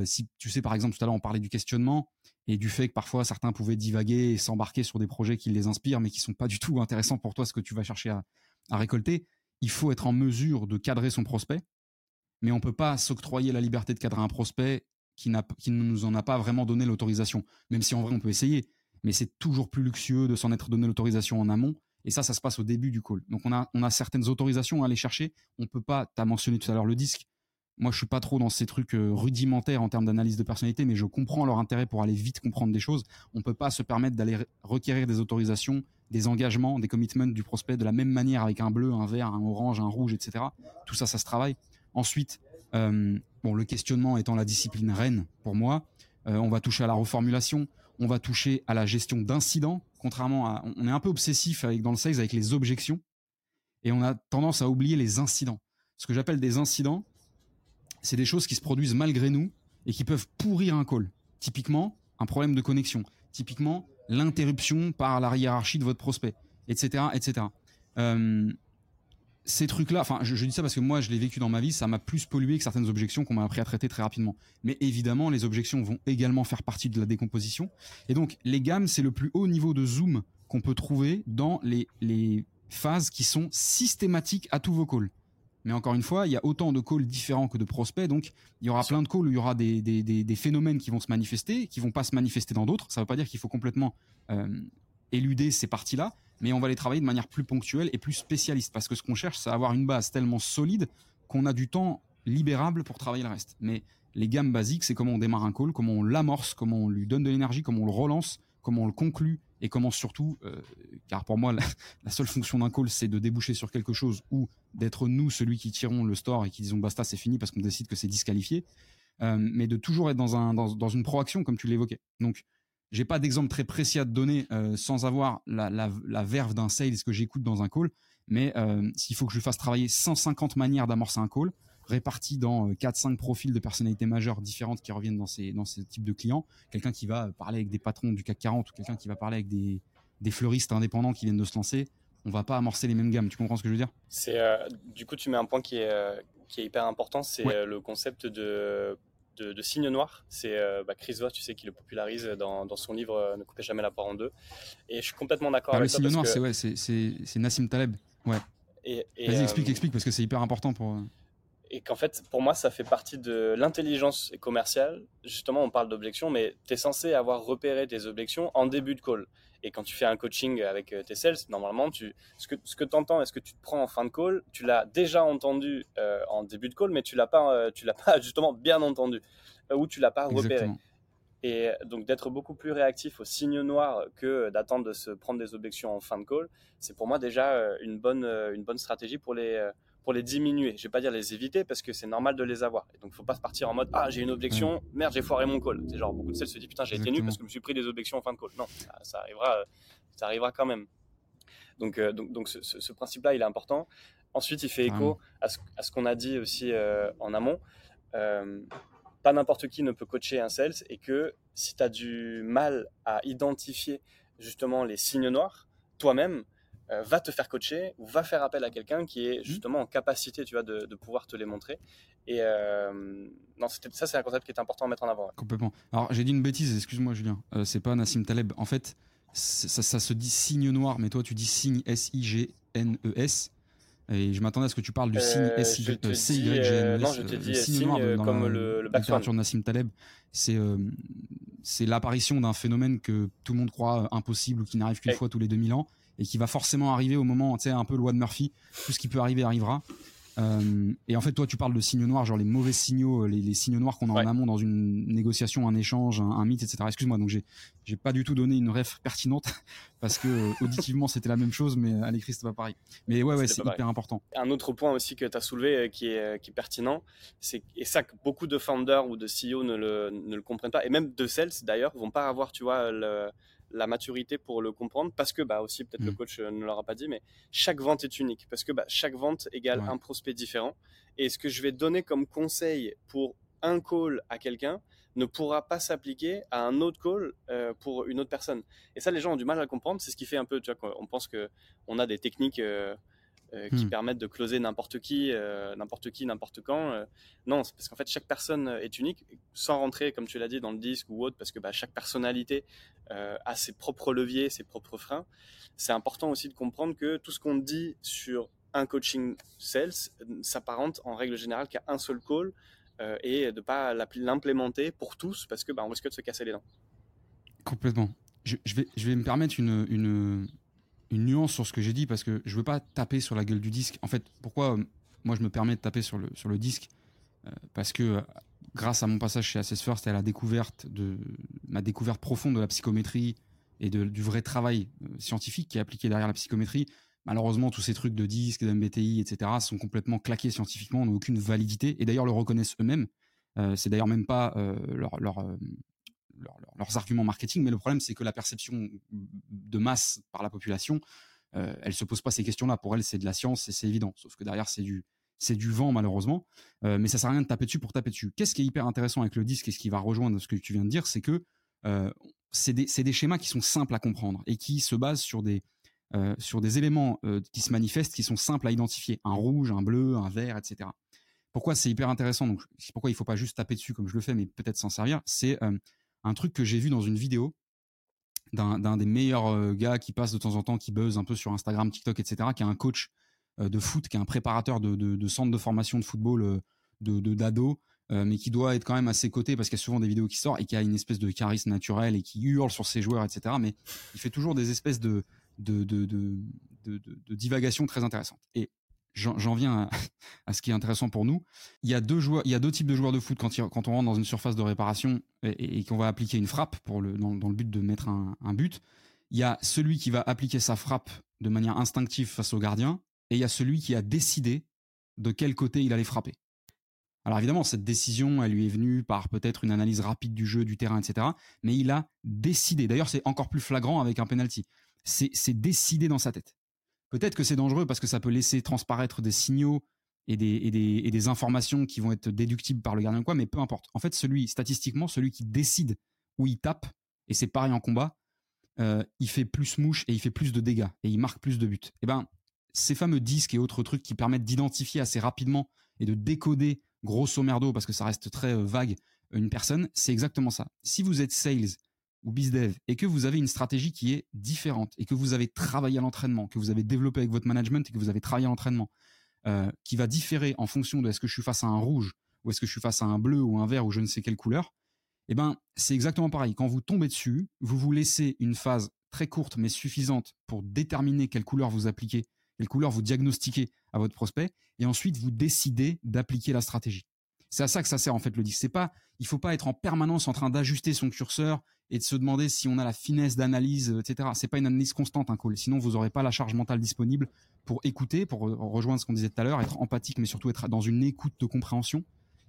si tu sais, par exemple, tout à l'heure, on parlait du questionnement et du fait que parfois certains pouvaient divaguer et s'embarquer sur des projets qui les inspirent, mais qui sont pas du tout intéressants pour toi, ce que tu vas chercher à, à récolter. Il faut être en mesure de cadrer son prospect mais on peut pas s'octroyer la liberté de cadrer un prospect qui, qui ne nous en a pas vraiment donné l'autorisation. Même si en vrai on peut essayer, mais c'est toujours plus luxueux de s'en être donné l'autorisation en amont. Et ça, ça se passe au début du call. Donc on a, on a certaines autorisations à aller chercher. On peut pas, tu as mentionné tout à l'heure le disque. Moi, je suis pas trop dans ces trucs euh, rudimentaires en termes d'analyse de personnalité, mais je comprends leur intérêt pour aller vite comprendre des choses. On peut pas se permettre d'aller requérir des autorisations, des engagements, des commitments du prospect de la même manière avec un bleu, un vert, un orange, un rouge, etc. Tout ça, ça se travaille. Ensuite, euh, bon, le questionnement étant la discipline reine pour moi, euh, on va toucher à la reformulation, on va toucher à la gestion d'incidents, contrairement à, on est un peu obsessif avec dans le sales avec les objections, et on a tendance à oublier les incidents. Ce que j'appelle des incidents, c'est des choses qui se produisent malgré nous et qui peuvent pourrir un call. Typiquement, un problème de connexion. Typiquement, l'interruption par la hiérarchie de votre prospect, etc., etc ces trucs-là, enfin, je, dis ça parce que moi, je l'ai vécu dans ma vie, ça m'a plus pollué que certaines objections qu'on m'a appris à traiter très rapidement. Mais évidemment, les objections vont également faire partie de la décomposition. Et donc, les gammes, c'est le plus haut niveau de zoom qu'on peut trouver dans les, les phases qui sont systématiques à tous vos calls. Mais encore une fois, il y a autant de calls différents que de prospects, donc il y aura plein de calls où il y aura des, des, des, phénomènes qui vont se manifester, qui vont pas se manifester dans d'autres. Ça ne veut pas dire qu'il faut complètement euh, éluder ces parties-là, mais on va les travailler de manière plus ponctuelle et plus spécialiste. Parce que ce qu'on cherche, c'est avoir une base tellement solide qu'on a du temps libérable pour travailler le reste. Mais les gammes basiques, c'est comment on démarre un call, comment on l'amorce, comment on lui donne de l'énergie, comment on le relance, comment on le conclut et comment surtout, euh, car pour moi, la, seule fonction d'un call, c'est de déboucher sur quelque chose ou d'être nous celui qui tirons le store et qui disons basta, c'est fini parce qu'on décide que c'est disqualifié. Euh, mais de toujours être dans, un, dans, dans une proaction comme tu l'évoquais. Donc, j'ai pas d'exemple très précis à te donner euh, sans avoir la, la, la verve d'un sales que j'écoute dans un call. Mais euh, s'il faut que je fasse travailler 150 manières d'amorcer un call, réparties dans 4-5 euh, profils de personnalités majeures différentes qui reviennent dans ces, dans ces types de clients, quelqu'un qui va parler avec des patrons du CAC 40 ou quelqu'un qui va parler avec des, des fleuristes indépendants qui viennent de se lancer, on va pas amorcer les mêmes gammes. Tu comprends ce que je veux dire? C'est du coup tu mets un point qui est, qui est hyper important, c'est le concept de de, Signe Noir. C'est euh, bah, Chris Voss, tu sais, qui le popularise dans, son livre euh, Ne coupez jamais la part en deux. Et je suis complètement d'accord ah, avec Le Signe Noir, c'est ouais, Nassim Taleb. Ouais. Vas-y, explique, explique, parce que c'est hyper important pour et qu'en fait, pour moi, ça fait partie de l'intelligence commerciale. Justement, on parle d'objections, mais tu es censé avoir repéré tes objections en début de call. Et quand tu fais un coaching avec euh, tes sales, normalement, tu, ce que, ce que tu entends et ce que tu te prends en fin de call, tu l'as déjà entendu euh, en début de call, mais tu l'as pas, euh, tu l'as pas justement bien entendu. Ou tu l'as pas repéré. Et donc d'être beaucoup plus réactif aux signes noirs que d'attendre de se prendre des objections en fin de call, c'est pour moi déjà une bonne, une bonne stratégie pour les, pour les diminuer. Je vais pas dire les éviter parce que c'est normal de les avoir. Et donc, faut pas se partir en mode ah j'ai une objection, merde j'ai foiré mon call. C'est genre beaucoup de celles se disent putain j'ai été nul parce que je me suis pris des objections en fin de call. Non, ça, arrivera, ça arrivera quand même. Donc, euh, donc, donc ce, principe-là il est important. Ensuite, il fait écho à ce, qu'on a dit aussi euh, en amont. Euh, pas n'importe qui ne peut coacher un sales et que si tu as du mal à identifier justement les signes noirs, toi-même, euh, va te faire coacher ou va faire appel à quelqu'un qui est mmh. justement en capacité, tu vois, de, pouvoir te les montrer. Et euh, non, ça, c'est un concept qui est important à mettre en avant. Complètement. Alors, j'ai dit une bêtise, excuse-moi, Julien. Euh, c'est pas Nassim Taleb. En fait, ça, se dit signe noir, mais toi, tu dis signe S-I-G-N-E-S. E et je m'attendais à ce que tu parles du signe S-Y-G-N-E-S. non, je te dis signe, noir comme la, le, le littérature de Nassim Taleb. C'est c'est l'apparition d'un phénomène que tout le monde croit impossible ou qui n'arrive qu'une fois tous les 2000 ans et qui va forcément arriver au moment, tu sais, un peu loi de Murphy, tout ce qui peut arriver arrivera. Euh, et en fait, toi, tu parles de signaux noirs, genre les mauvais signaux, euh, les, signaux noirs qu'on a en amont dans une négociation, un échange, un, mythe, etc. Excuse-moi, donc j'ai, j'ai pas du tout donné une ref pertinente parce que euh, auditivement c'était la même chose, mais à l'écrit c'était pas pareil. Mais ouais, ouais, c'est hyper important. Un autre point aussi que tu as soulevé qui est, qui est pertinent, c'est et ça que beaucoup de founders ou de CEO ne le, ne le comprennent pas, et même de sales d'ailleurs, vont pas avoir, tu vois, le, la maturité pour le comprendre parce que bah aussi peut-être le mm. coach euh, ne l'aura pas dit mais chaque vente est unique parce que bah, chaque vente égale un prospect différent. Et ce que je vais donner comme conseil pour un call à quelqu'un ne pourra pas s'appliquer à un autre call euh, pour une autre personne. Et ça les gens ont du mal à le comprendre. C'est ce qui fait un peu tu vois on pense que on a des techniques euh, euh, qui hmm. permettent de closer n'importe qui, euh, n'importe qui, n'importe quand. Euh. non, c'est parce qu'en fait chaque personne est unique, sans rentrer comme tu l'as dit dans le disque ou autre, parce que bah, chaque personnalité a ses propres leviers, ses propres freins. C'est important aussi de comprendre que tout ce qu'on dit sur un coaching sales s'apparente en règle générale qu'à un seul call et de pas l'implémenter pour tous parce que bah, on risque de se casser les dents. Complètement. Je, vais, je vais me permettre une, une, une nuance sur ce que j'ai dit parce que je veux pas taper sur la gueule du disque. En fait, pourquoi euh, moi je me permets de taper sur le, sur le disque euh, Parce que euh, grâce à mon passage chez Assess First et à la découverte de ma découverte profonde de la psychométrie et du vrai travail scientifique qui est appliqué derrière la psychométrie, malheureusement tous ces trucs de disque, de MBTI, etc. sont complètement claqués scientifiquement, n'ont aucune validité et d'ailleurs le reconnaissent eux-mêmes. c'est d'ailleurs même pas leur, leur leurs arguments marketing, mais le problème, c'est que la perception de masse par la population, euh, elle se pose pas ces questions-là. Pour elle, c'est de la science et c'est évident. Sauf que derrière, c'est du, c'est du vent, malheureusement. Euh, mais ça sert à rien de taper dessus pour taper dessus. Qu'est-ce qui est hyper intéressant avec le disque et ce qui va rejoindre ce que tu viens de dire, c'est que euh, c'est des, des, schémas qui sont simples à comprendre et qui se basent sur des, euh, sur des éléments qui se manifestent, qui sont simples à identifier. Un rouge, un bleu, un vert, etc. Pourquoi c'est hyper intéressant? Donc, pourquoi il faut pas juste taper dessus comme je le fais, mais peut-être s'en servir. C'est un truc que j'ai vu dans une vidéo d'un des meilleurs euh, gars qui passe de temps en temps, qui buzz un peu sur Instagram, TikTok, etc., qui est un coach euh, de foot, qui est un préparateur de, de, centre de formation de football euh, de d'ado, mais qui doit être quand même à ses côtés parce qu'il y a souvent des vidéos qui sortent et qui a une espèce de charisme naturel et qui hurle sur ses joueurs, etc. Mais il fait toujours des espèces de, de, de, de, de divagations très intéressantes. Et j'en viens à, ce qui est intéressant pour nous. Il y a deux joueurs, il y a deux types de joueurs de foot quand, on rentre dans une surface de réparation et, qu'on va appliquer une frappe pour le, dans, le but de mettre un, but. Il y a celui qui va appliquer sa frappe de manière instinctive face au gardien et il y a celui qui a décidé de quel côté il allait frapper. Alors évidemment, cette décision, elle lui est venue par peut-être une analyse rapide du jeu, du terrain, etc. Mais il a décidé. D'ailleurs, c'est encore plus flagrant avec un penalty. C'est décidé dans sa tête. Peut-être que c'est dangereux parce que ça peut laisser transparaître des signaux et des, informations qui vont être déductibles par le gardien quoi, mais peu importe. En fait, celui, statistiquement, celui qui décide où il tape, et c'est pareil en combat, euh, il fait plus mouche et il fait plus de dégâts et il marque plus de buts. Et eh ben, ces fameux disques et autres trucs qui permettent d'identifier assez rapidement et de décoder grosso merdo, parce que ça reste très euh, vague, une personne, c'est exactement ça. Si vous êtes sales ou BizDev et que vous avez une stratégie qui est différente et que vous avez travaillé à l'entraînement, que vous avez développé avec votre management et que vous avez travaillé à l'entraînement, euh, qui va différer en fonction de est-ce que je suis face à un rouge ou est-ce que je suis face à un bleu ou un vert ou je ne sais quelle couleur, eh ben, c'est exactement pareil. Quand vous tombez dessus, vous vous laissez une phase très courte mais suffisante pour déterminer quelle couleur vous appliquez, quelle couleur vous diagnostiquez à votre prospect, et ensuite vous décidez d'appliquer la stratégie. C'est à ça que ça sert en fait le disque. C'est pas, il faut pas être en permanence en train d'ajuster son curseur et de se demander si on a la finesse d'analyse, etc. C'est pas une analyse constante un call. Sinon vous aurez pas la charge mentale disponible pour écouter, pour rejoindre ce qu'on disait tout à l'heure, être empathique, mais surtout être dans une écoute de compréhension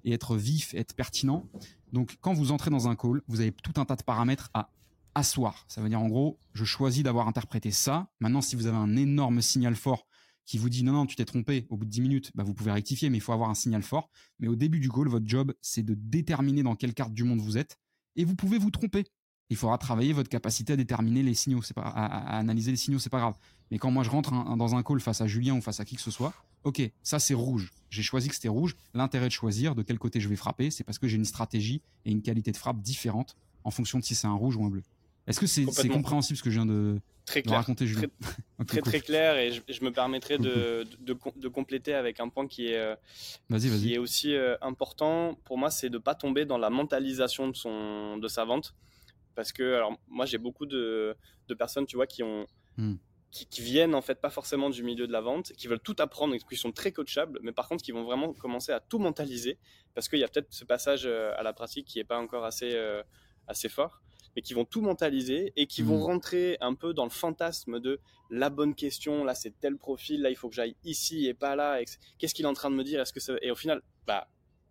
et être vif, être pertinent. Donc quand vous entrez dans un call, vous avez tout un tas de paramètres à asseoir. Ça veut dire en gros, je choisis d'avoir interprété ça. Maintenant, si vous avez un énorme signal fort qui vous dit non, non, tu t'es trompé au bout de 10 minutes, bah, vous pouvez rectifier, mais il faut avoir un signal fort. Mais au début du call, votre job, c'est de déterminer dans quelle carte du monde vous êtes. Et vous pouvez vous tromper. Il faudra travailler votre capacité à déterminer les signaux, c'est pas à, analyser les signaux, c'est pas grave. Mais quand moi je rentre dans un call face à Julien ou face à qui que ce soit, ok, ça c'est rouge. J'ai choisi que c'était rouge. L'intérêt de choisir de quel côté je vais frapper, c'est parce que j'ai une stratégie et une qualité de frappe différente en fonction de si c'est un rouge ou un bleu. Est-ce que c'est compréhensible ce que je viens de, très clair, raconter, Julien Très, très, clair, et je, me permettrai de, de, compléter avec un point qui est, euh, qui est aussi euh, important. Pour moi, c'est de ne pas tomber dans la mentalisation de, son, de sa vente. Parce que, alors, moi, j'ai beaucoup de, personnes, tu vois, qui ont. Hmm. Qui, qui, viennent en fait pas forcément du milieu de la vente, qui veulent tout apprendre qui sont très coachables, mais par contre qui vont vraiment commencer à tout mentaliser parce qu'il y a peut-être ce passage euh, à la pratique qui n'est pas encore assez, assez fort et qui vont tout mentaliser et qui vont hmm. rentrer un peu dans le fantasme de la bonne question, là c'est tel profil, là il faut que j'aille ici et pas là, qu'est-ce qu'il est en train de me dire, est-ce que ça... et au final, bah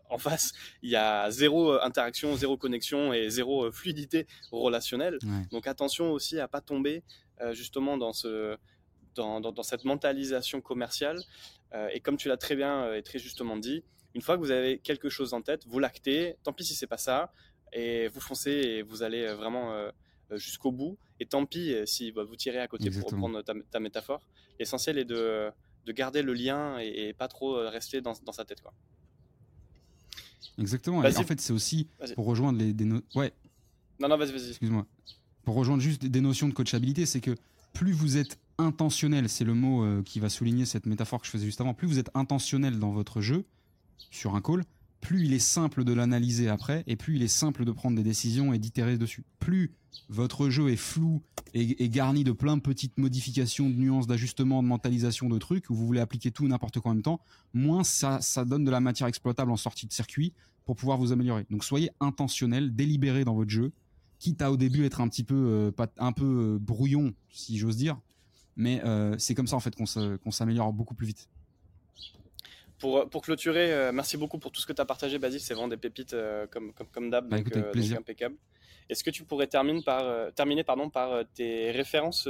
en face, il y a zéro euh, interaction, zéro connexion et zéro euh, fluidité relationnelle. Donc attention aussi à pas tomber euh, justement dans ce dans, dans, cette mentalisation commerciale. et comme tu l'as très bien et très justement dit, une fois que vous avez quelque chose en tête, vous l'actez. Tant pis si c'est pas ça et vous foncez et vous allez vraiment euh, jusqu'au bout. Et tant pis si bah, vous tirez à côté pour reprendre ta, métaphore. L'essentiel est de, de, garder le lien et, pas trop rester dans, dans, sa tête. Quoi. Exactement. en fait, c'est aussi pour rejoindre les, des Ouais. Non, non, vas-y, vas-y. Excuse-moi. Pour rejoindre juste des notions de coachabilité, c'est que plus vous êtes intentionnel, c'est le mot qui va souligner cette métaphore que je faisais juste avant, plus vous êtes intentionnel dans votre jeu, sur un call, plus il est simple de l'analyser après et plus il est simple de prendre des décisions et d'itérer dessus. Plus votre jeu est flou et, garni de plein de petites modifications, de nuances, d'ajustements, de mentalisation, de trucs, où vous voulez appliquer tout n'importe quoi en même temps, moins ça, ça donne de la matière exploitable en sortie de circuit pour pouvoir vous améliorer. Donc soyez intentionnel, délibéré dans votre jeu, quitte à au début être un petit peu, euh, un peu euh, brouillon, si j'ose dire, mais euh, c'est comme ça en fait qu'on s'améliore beaucoup plus vite. Pour, pour clôturer, euh, merci beaucoup pour tout ce que tu as partagé, Basile. C'est vraiment des pépites euh, comme, comme, comme d'hab, bah, donc, euh, impeccable. Est-ce que tu pourrais terminer par, terminer pardon, par tes références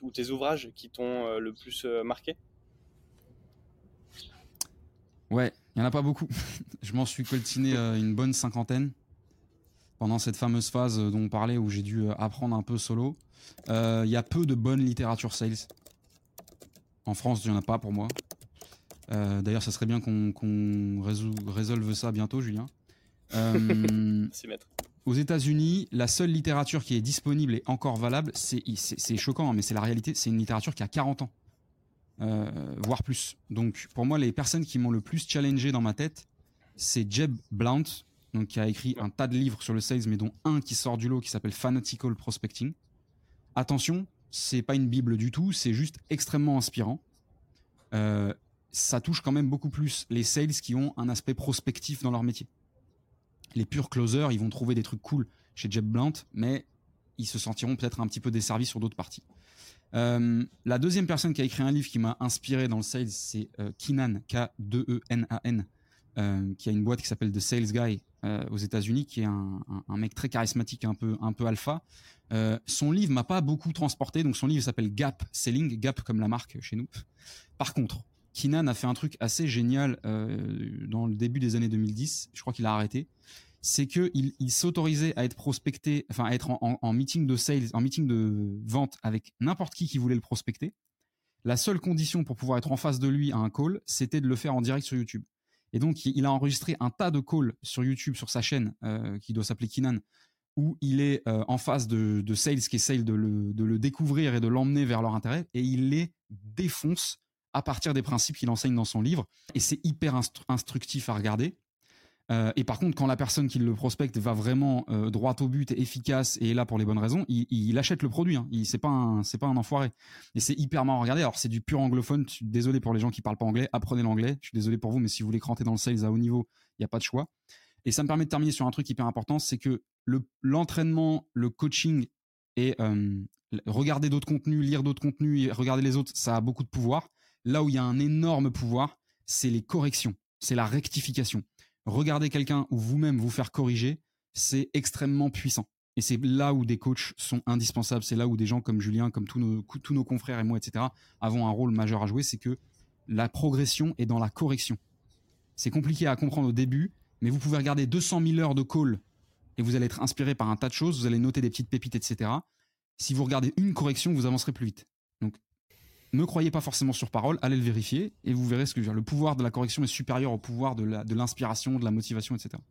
ou tes ouvrages qui t'ont le plus marqué? Ouais, il n'y en a pas beaucoup. je m'en suis coltiné une bonne cinquantaine pendant cette fameuse phase dont on parlait où j'ai dû apprendre un peu solo. Il y a peu de bonne littérature sales. En France, il n'y en a pas pour moi. Euh, d'ailleurs, ça serait bien qu'on résolve ça bientôt, Julien. Euh, aux États-Unis, la seule littérature qui est disponible et encore valable, c'est choquant, hein, mais c'est la réalité, c'est une littérature qui a 40 ans, euh, voire plus. Donc, pour moi, les personnes qui m'ont le plus challengé dans ma tête, c'est Jeb Blount, donc, qui a écrit un tas de livres sur le sales, mais dont un qui sort du lot qui s'appelle Fanatical Prospecting. Attention, c'est pas une bible du tout, c'est juste extrêmement inspirant. Euh, ça touche quand même beaucoup plus les sales qui ont un aspect prospectif dans leur métier. Les purs closers, ils vont trouver des trucs cool chez Jeb Blunt, mais ils se sentiront peut-être un petit peu desservis sur d'autres parties. Euh, la deuxième personne qui a écrit un livre qui m'a inspiré dans le sales, c'est euh, Keenan, K-2-E-N-A-N, euh, qui a une boîte qui s'appelle The Sales Guy aux États-Unis, qui est un, mec très charismatique, un peu, un peu alpha. son livre m'a pas beaucoup transporté, donc son livre s'appelle Gap Selling, Gap comme la marque chez nous. Par contre, Kinan a fait un truc assez génial euh, dans le début des années 2010. Je crois qu'il a arrêté. C'est que il, s'autorisait à être prospecté, enfin à être en, meeting de sales, en meeting de vente avec n'importe qui qui voulait le prospecter. La seule condition pour pouvoir être en face de lui à un call, c'était de le faire en direct sur YouTube. Et donc, il a enregistré un tas de calls sur YouTube, sur sa chaîne, euh, qui doit s'appeler Kinan, où il est euh, en face de, sales qui essayent de le découvrir et de l'emmener vers leur intérêt, et il les défonce à partir des principes qu'il enseigne dans son livre. Et c'est hyper instructif à regarder. Euh, et par contre, quand la personne qui le prospecte va vraiment euh, droit au but, efficace et est là pour les bonnes raisons, il, achète le produit. Hein. C'est pas c'est pas un enfoiré. Et c'est hyper marrant à regarder. Alors c'est du pur anglophone. Désolé pour les gens qui parlent pas anglais. Apprenez l'anglais. Je suis désolé pour vous, mais si vous voulez cranter dans le sales à haut niveau, il y a pas de choix. Et ça me permet de terminer sur un truc hyper important, c'est que le l'entraînement, le coaching et euh, regarder d'autres contenus, lire d'autres contenus, et regarder les autres, ça a beaucoup de pouvoir. Là où il y a un énorme pouvoir, c'est les corrections, c'est la rectification regarder quelqu'un ou vous-même vous faire corriger, c'est extrêmement puissant. Et c'est là où des coachs sont indispensables. C'est là où des gens comme Julien, comme tous nos, confrères et moi, etc., avons un rôle majeur à jouer. C'est que la progression est dans la correction. C'est compliqué à comprendre au début, mais vous pouvez regarder 200 000 heures de call et vous allez être inspiré par un tas de choses. Vous allez noter des petites pépites, etc. Si vous regardez une correction, vous avancerez plus vite. Ne croyez pas forcément sur parole, allez le vérifier et vous verrez ce que je veux dire. Le pouvoir de la correction est supérieur au pouvoir de l'inspiration, de, de, la motivation, etc.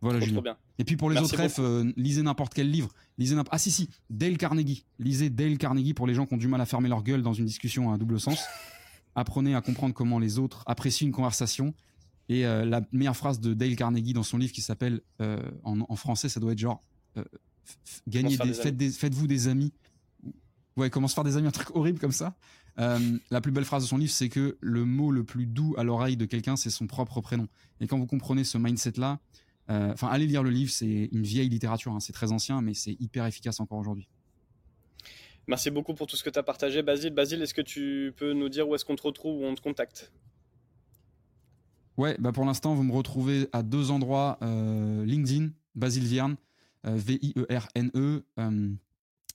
Voilà, Julien. Et puis pour les autres refs, euh, lisez n'importe quel livre. Lisez ah si si, Dale Carnegie. Lisez Dale Carnegie pour les gens qui ont du mal à fermer leur gueule dans une discussion à un double sens. Apprenez à comprendre comment les autres apprécient une conversation. Et euh, la meilleure phrase de Dale Carnegie dans son livre qui s'appelle euh, en, en, français, ça doit être genre gagnez des, des, faites vous des amis ouais, comment se faire des amis, un truc horrible comme ça. Euh, la plus belle phrase de son livre, c'est que le mot le plus doux à l'oreille de quelqu'un, c'est son propre prénom. Et quand vous comprenez ce mindset-là, euh, enfin, allez lire le livre, c'est une vieille littérature, hein, c'est très ancien, mais c'est hyper efficace encore aujourd'hui. Merci beaucoup pour tout ce que tu as partagé, Basile. Basile, est-ce que tu peux nous dire où est-ce qu'on te retrouve, où on te contacte? Ouais, bah pour l'instant, vous me retrouvez à deux endroits euh, LinkedIn, Basile Vierne, V-I-E-R-N-E.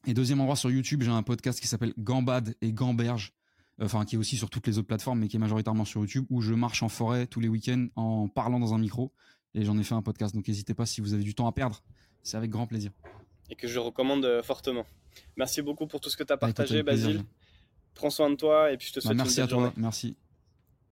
Et deuxième endroit sur YouTube, j'ai un podcast qui s'appelle Gambade et Gamberge, enfin qui est aussi sur toutes les autres plateformes, mais qui est majoritairement sur YouTube, où je marche en forêt tous les week-ends en parlant dans un micro. Et j'en ai fait un podcast, donc n'hésitez pas si vous avez du temps à perdre, c'est avec grand plaisir. Et que je recommande euh, fortement. Merci beaucoup pour tout ce que tu as partagé, Basile. Prends soin de toi et puis je te bah, souhaite merci une à toi, merci.